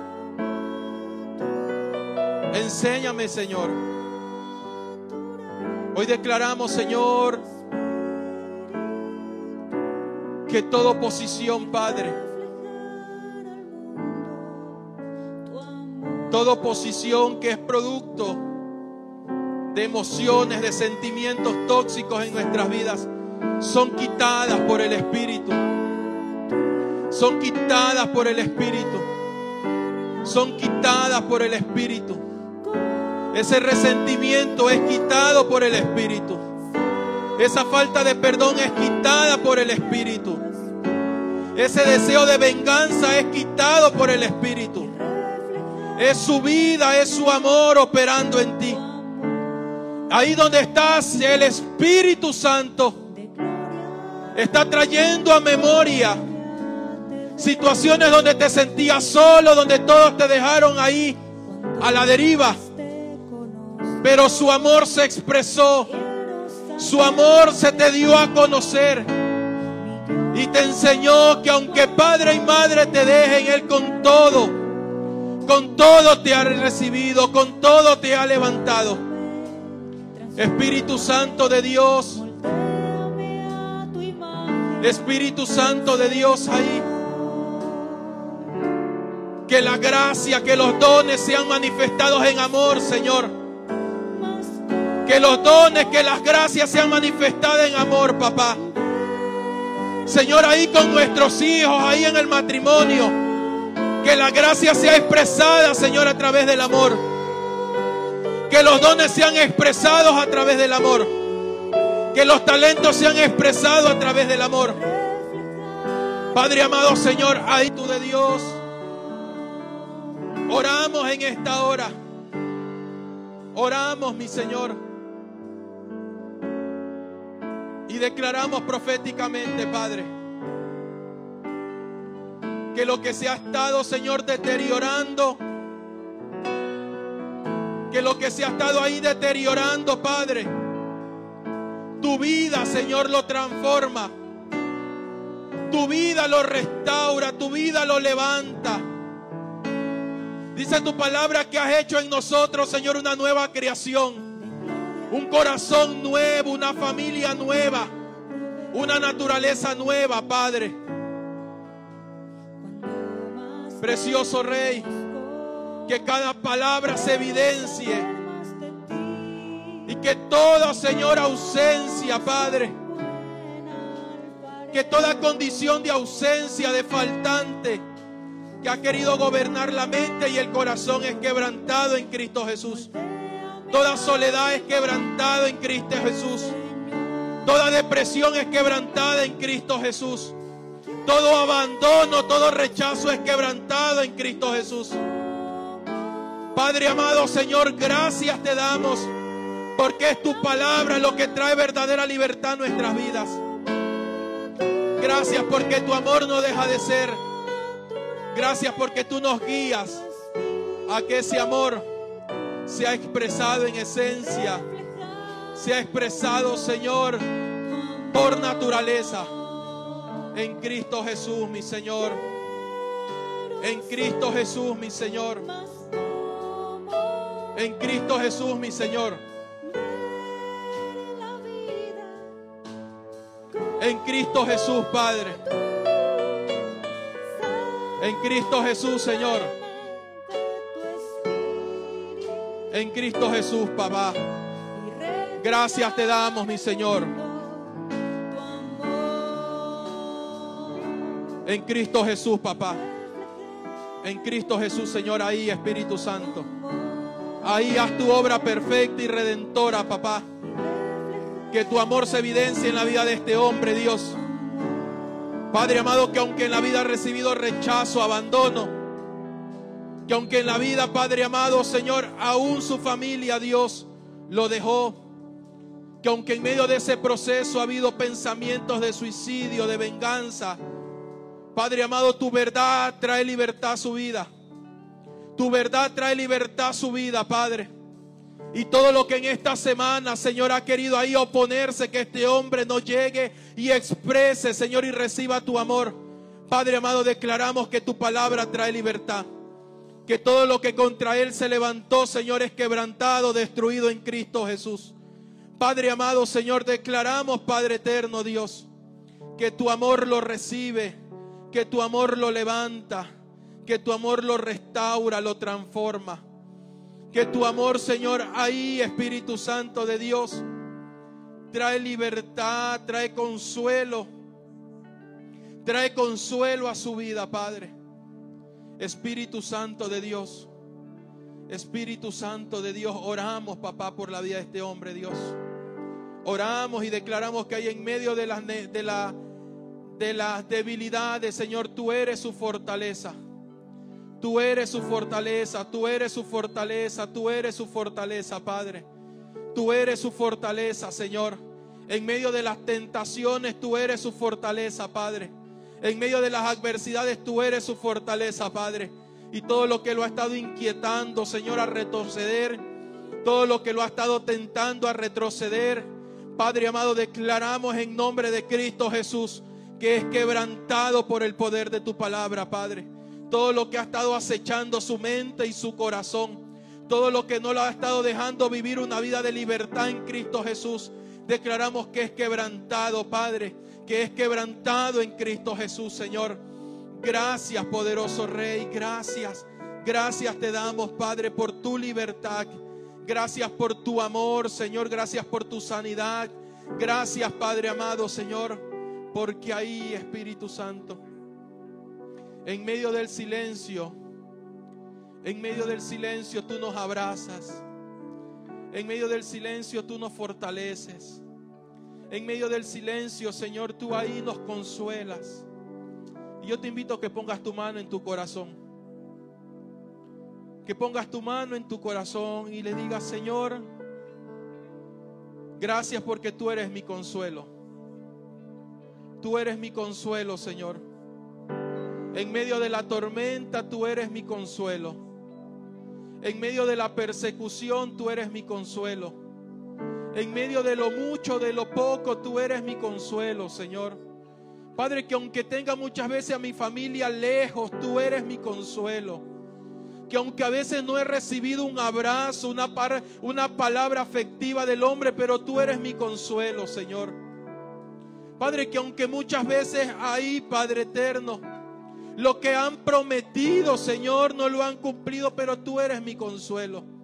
Enséñame, Señor. Hoy declaramos, Señor, que toda oposición, Padre, Toda oposición que es producto de emociones, de sentimientos tóxicos en nuestras vidas, son quitadas por el Espíritu. Son quitadas por el Espíritu. Son quitadas por el Espíritu. Ese resentimiento es quitado por el Espíritu. Esa falta de perdón es quitada por el Espíritu. Ese deseo de venganza es quitado por el Espíritu. Es su vida, es su amor operando en ti. Ahí donde estás, el Espíritu Santo está trayendo a memoria situaciones donde te sentías solo, donde todos te dejaron ahí a la deriva. Pero su amor se expresó, su amor se te dio a conocer y te enseñó que aunque padre y madre te dejen, Él con todo con todo te ha recibido, con todo te ha levantado. Espíritu Santo de Dios. Espíritu Santo de Dios ahí. Que la gracia, que los dones sean manifestados en amor, Señor. Que los dones, que las gracias sean manifestadas en amor, papá. Señor, ahí con nuestros hijos, ahí en el matrimonio. Que la gracia sea expresada, Señor, a través del amor. Que los dones sean expresados a través del amor. Que los talentos sean expresados a través del amor. Padre amado, Señor, ahí tú de Dios. Oramos en esta hora. Oramos, mi Señor. Y declaramos proféticamente, Padre que lo que se ha estado, Señor, deteriorando Que lo que se ha estado ahí deteriorando, Padre, tu vida, Señor, lo transforma. Tu vida lo restaura, tu vida lo levanta. Dice tu palabra que has hecho en nosotros, Señor, una nueva creación. Un corazón nuevo, una familia nueva, una naturaleza nueva, Padre. Precioso Rey, que cada palabra se evidencie y que toda, Señor, ausencia, Padre, que toda condición de ausencia, de faltante, que ha querido gobernar la mente y el corazón es quebrantado en Cristo Jesús. Toda soledad es quebrantada en Cristo Jesús. Toda depresión es quebrantada en Cristo Jesús. Todo abandono, todo rechazo es quebrantado en Cristo Jesús. Padre amado Señor, gracias te damos porque es tu palabra lo que trae verdadera libertad a nuestras vidas. Gracias porque tu amor no deja de ser. Gracias porque tú nos guías a que ese amor sea expresado en esencia, sea expresado, Señor, por naturaleza. En Cristo Jesús, mi Señor. En Cristo Jesús, mi Señor. En Cristo Jesús, mi Señor. En Cristo Jesús, Padre. En Cristo Jesús, Señor. En Cristo Jesús, papá. Gracias te damos, mi Señor. En Cristo Jesús, papá. En Cristo Jesús, Señor, ahí, Espíritu Santo. Ahí haz tu obra perfecta y redentora, papá. Que tu amor se evidencie en la vida de este hombre, Dios. Padre amado, que aunque en la vida ha recibido rechazo, abandono, que aunque en la vida, Padre amado, Señor, aún su familia, Dios, lo dejó, que aunque en medio de ese proceso ha habido pensamientos de suicidio, de venganza, Padre amado, tu verdad trae libertad a su vida. Tu verdad trae libertad a su vida, Padre. Y todo lo que en esta semana, Señor, ha querido ahí oponerse, que este hombre no llegue y exprese, Señor, y reciba tu amor. Padre amado, declaramos que tu palabra trae libertad. Que todo lo que contra él se levantó, Señor, es quebrantado, destruido en Cristo Jesús. Padre amado, Señor, declaramos, Padre eterno Dios, que tu amor lo recibe, que tu amor lo levanta, que tu amor lo restaura, lo transforma. Que tu amor, Señor, ahí, Espíritu Santo de Dios, trae libertad, trae consuelo. Trae consuelo a su vida, Padre. Espíritu Santo de Dios. Espíritu Santo de Dios, oramos, papá, por la vida de este hombre, Dios. Oramos y declaramos que hay en medio de las, de, la, de las debilidades, Señor, tú eres su fortaleza. Tú eres su fortaleza, tú eres su fortaleza, tú eres su fortaleza, Padre. Tú eres su fortaleza, Señor. En medio de las tentaciones, tú eres su fortaleza, Padre. En medio de las adversidades, tú eres su fortaleza, Padre. Y todo lo que lo ha estado inquietando, Señor, a retroceder, todo lo que lo ha estado tentando a retroceder, Padre amado, declaramos en nombre de Cristo Jesús que es quebrantado por el poder de tu palabra, Padre. Todo lo que ha estado acechando su mente y su corazón, todo lo que no lo ha estado dejando vivir una vida de libertad en Cristo Jesús. Declaramos que es quebrantado, Padre, que es quebrantado en Cristo Jesús, Señor. Gracias, poderoso Rey, gracias. Gracias te damos, Padre, por tu libertad. Gracias por tu amor, Señor. Gracias por tu sanidad. Gracias, Padre amado, Señor, porque ahí, Espíritu Santo, en medio del silencio, en medio del silencio tú nos abrazas. En medio del silencio tú nos fortaleces. En medio del silencio, Señor, tú ahí nos consuelas. Y yo te invito a que pongas tu mano en tu corazón. Que pongas tu mano en tu corazón y le digas, Señor, gracias porque tú eres mi consuelo. Tú eres mi consuelo, Señor. En medio de la tormenta tú eres mi consuelo. En medio de la persecución, tú eres mi consuelo. En medio de lo mucho, de lo poco, tú eres mi consuelo, Señor. Padre, que aunque tenga muchas veces a mi familia lejos, tú eres mi consuelo. Que aunque a veces no he recibido un abrazo, una, una palabra afectiva del hombre, pero tú eres mi consuelo, Señor. Padre, que aunque muchas veces ahí, Padre eterno, lo que han prometido, Señor, no lo han cumplido, pero tú eres mi consuelo.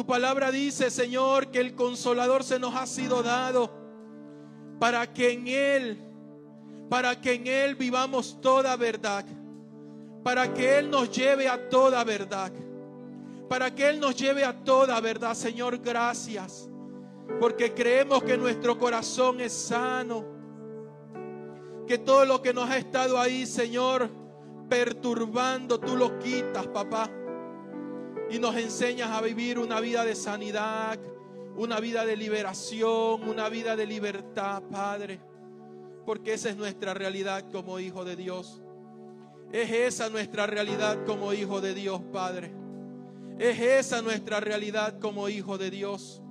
Tu palabra dice, Señor, que el consolador se nos ha sido dado para que en Él, para que en Él vivamos toda verdad, para que Él nos lleve a toda verdad, para que Él nos lleve a toda verdad, Señor, gracias, porque creemos que nuestro corazón es sano, que todo lo que nos ha estado ahí, Señor, perturbando, tú lo quitas, papá y nos enseñas a vivir una vida de sanidad, una vida de liberación, una vida de libertad, Padre. Porque esa es nuestra realidad como hijo de Dios. Es esa nuestra realidad como hijo de Dios, Padre. Es esa nuestra realidad como hijo de Dios.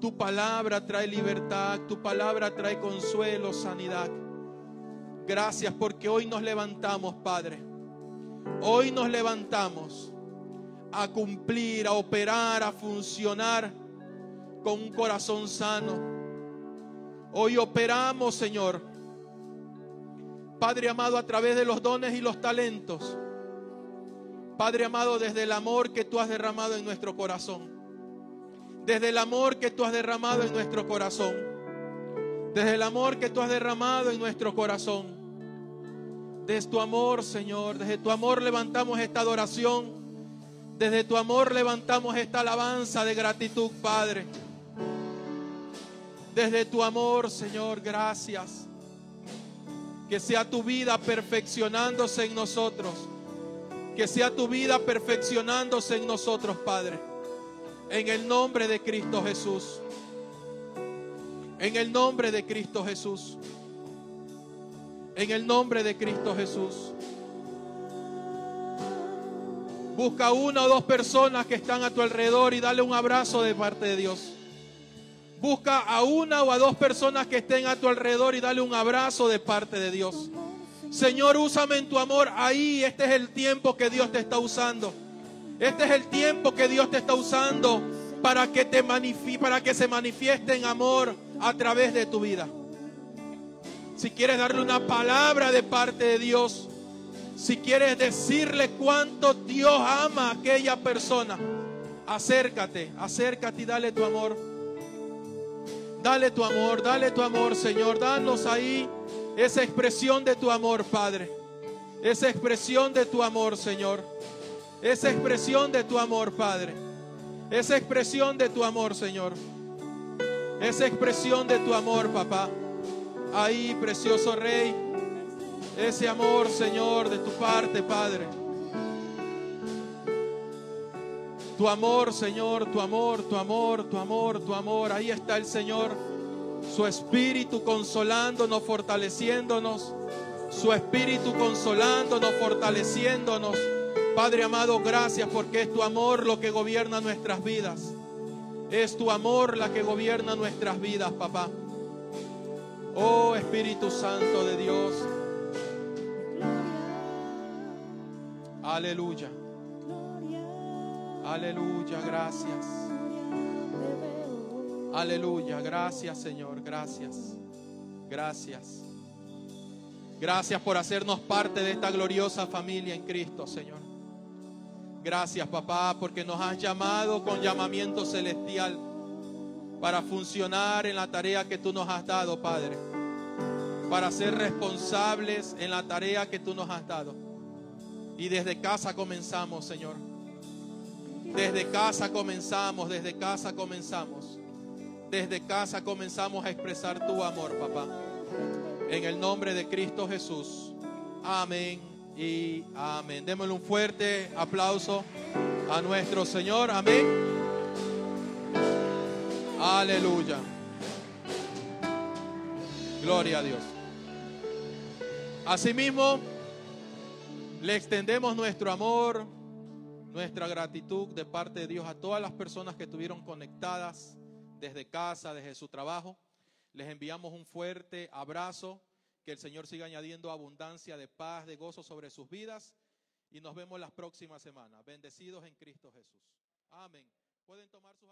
Tu palabra trae libertad, tu palabra trae consuelo, sanidad. Gracias porque hoy nos levantamos, Padre. Hoy nos levantamos a cumplir, a operar, a funcionar con un corazón sano. Hoy operamos, Señor, Padre amado, a través de los dones y los talentos. Padre amado, desde el amor que tú has derramado en nuestro corazón. Desde el amor que tú has derramado en nuestro corazón. Desde el amor que tú has derramado en nuestro corazón. Desde tu amor, Señor. Desde tu amor levantamos esta adoración. Desde tu amor levantamos esta alabanza de gratitud, Padre. Desde tu amor, Señor, gracias. Que sea tu vida perfeccionándose en nosotros. Que sea tu vida perfeccionándose en nosotros, Padre. En el nombre de Cristo Jesús. En el nombre de Cristo Jesús. En el nombre de Cristo Jesús. Busca una o dos personas que están a tu alrededor y dale un abrazo de parte de Dios. Busca a una o a dos personas que estén a tu alrededor y dale un abrazo de parte de Dios. Señor, úsame en tu amor. Ahí, este es el tiempo que Dios te está usando. Este es el tiempo que Dios te está usando para que, te para que se manifieste en amor a través de tu vida. Si quieres darle una palabra de parte de Dios, si quieres decirle cuánto Dios ama a aquella persona, acércate, acércate y dale tu amor. Dale tu amor, dale tu amor, Señor. Danos ahí esa expresión de tu amor, Padre. Esa expresión de tu amor, Señor. Esa expresión de tu amor, Padre. Esa expresión de tu amor, Señor. Esa expresión de tu amor, papá. Ahí, precioso Rey ese amor, Señor, de tu parte, Padre. Tu amor, Señor, tu amor, tu amor, tu amor, tu amor. Ahí está el Señor. Su espíritu consolándonos, fortaleciéndonos. Su espíritu consolándonos, fortaleciéndonos. Padre amado, gracias porque es tu amor lo que gobierna nuestras vidas. Es tu amor la que gobierna nuestras vidas, papá. Oh Espíritu Santo de Dios. Aleluya. Aleluya, gracias. Aleluya, gracias Señor, gracias. Gracias. Gracias por hacernos parte de esta gloriosa familia en Cristo, Señor. Gracias, papá, porque nos has llamado con llamamiento celestial para funcionar en la tarea que tú nos has dado, Padre. Para ser responsables en la tarea que tú nos has dado. Y desde casa comenzamos, Señor. Desde casa comenzamos, desde casa comenzamos. Desde casa comenzamos a expresar tu amor, papá. En el nombre de Cristo Jesús. Amén y amén. Démosle un fuerte aplauso a nuestro Señor. Amén. Aleluya. Gloria a Dios. Asimismo, le extendemos nuestro amor, nuestra gratitud de parte de Dios a todas las personas que estuvieron conectadas desde casa, desde su trabajo. Les enviamos un fuerte abrazo. Que el Señor siga añadiendo abundancia de paz, de gozo sobre sus vidas. Y nos vemos las próximas semanas. Bendecidos en Cristo Jesús. Amén. Pueden tomar sus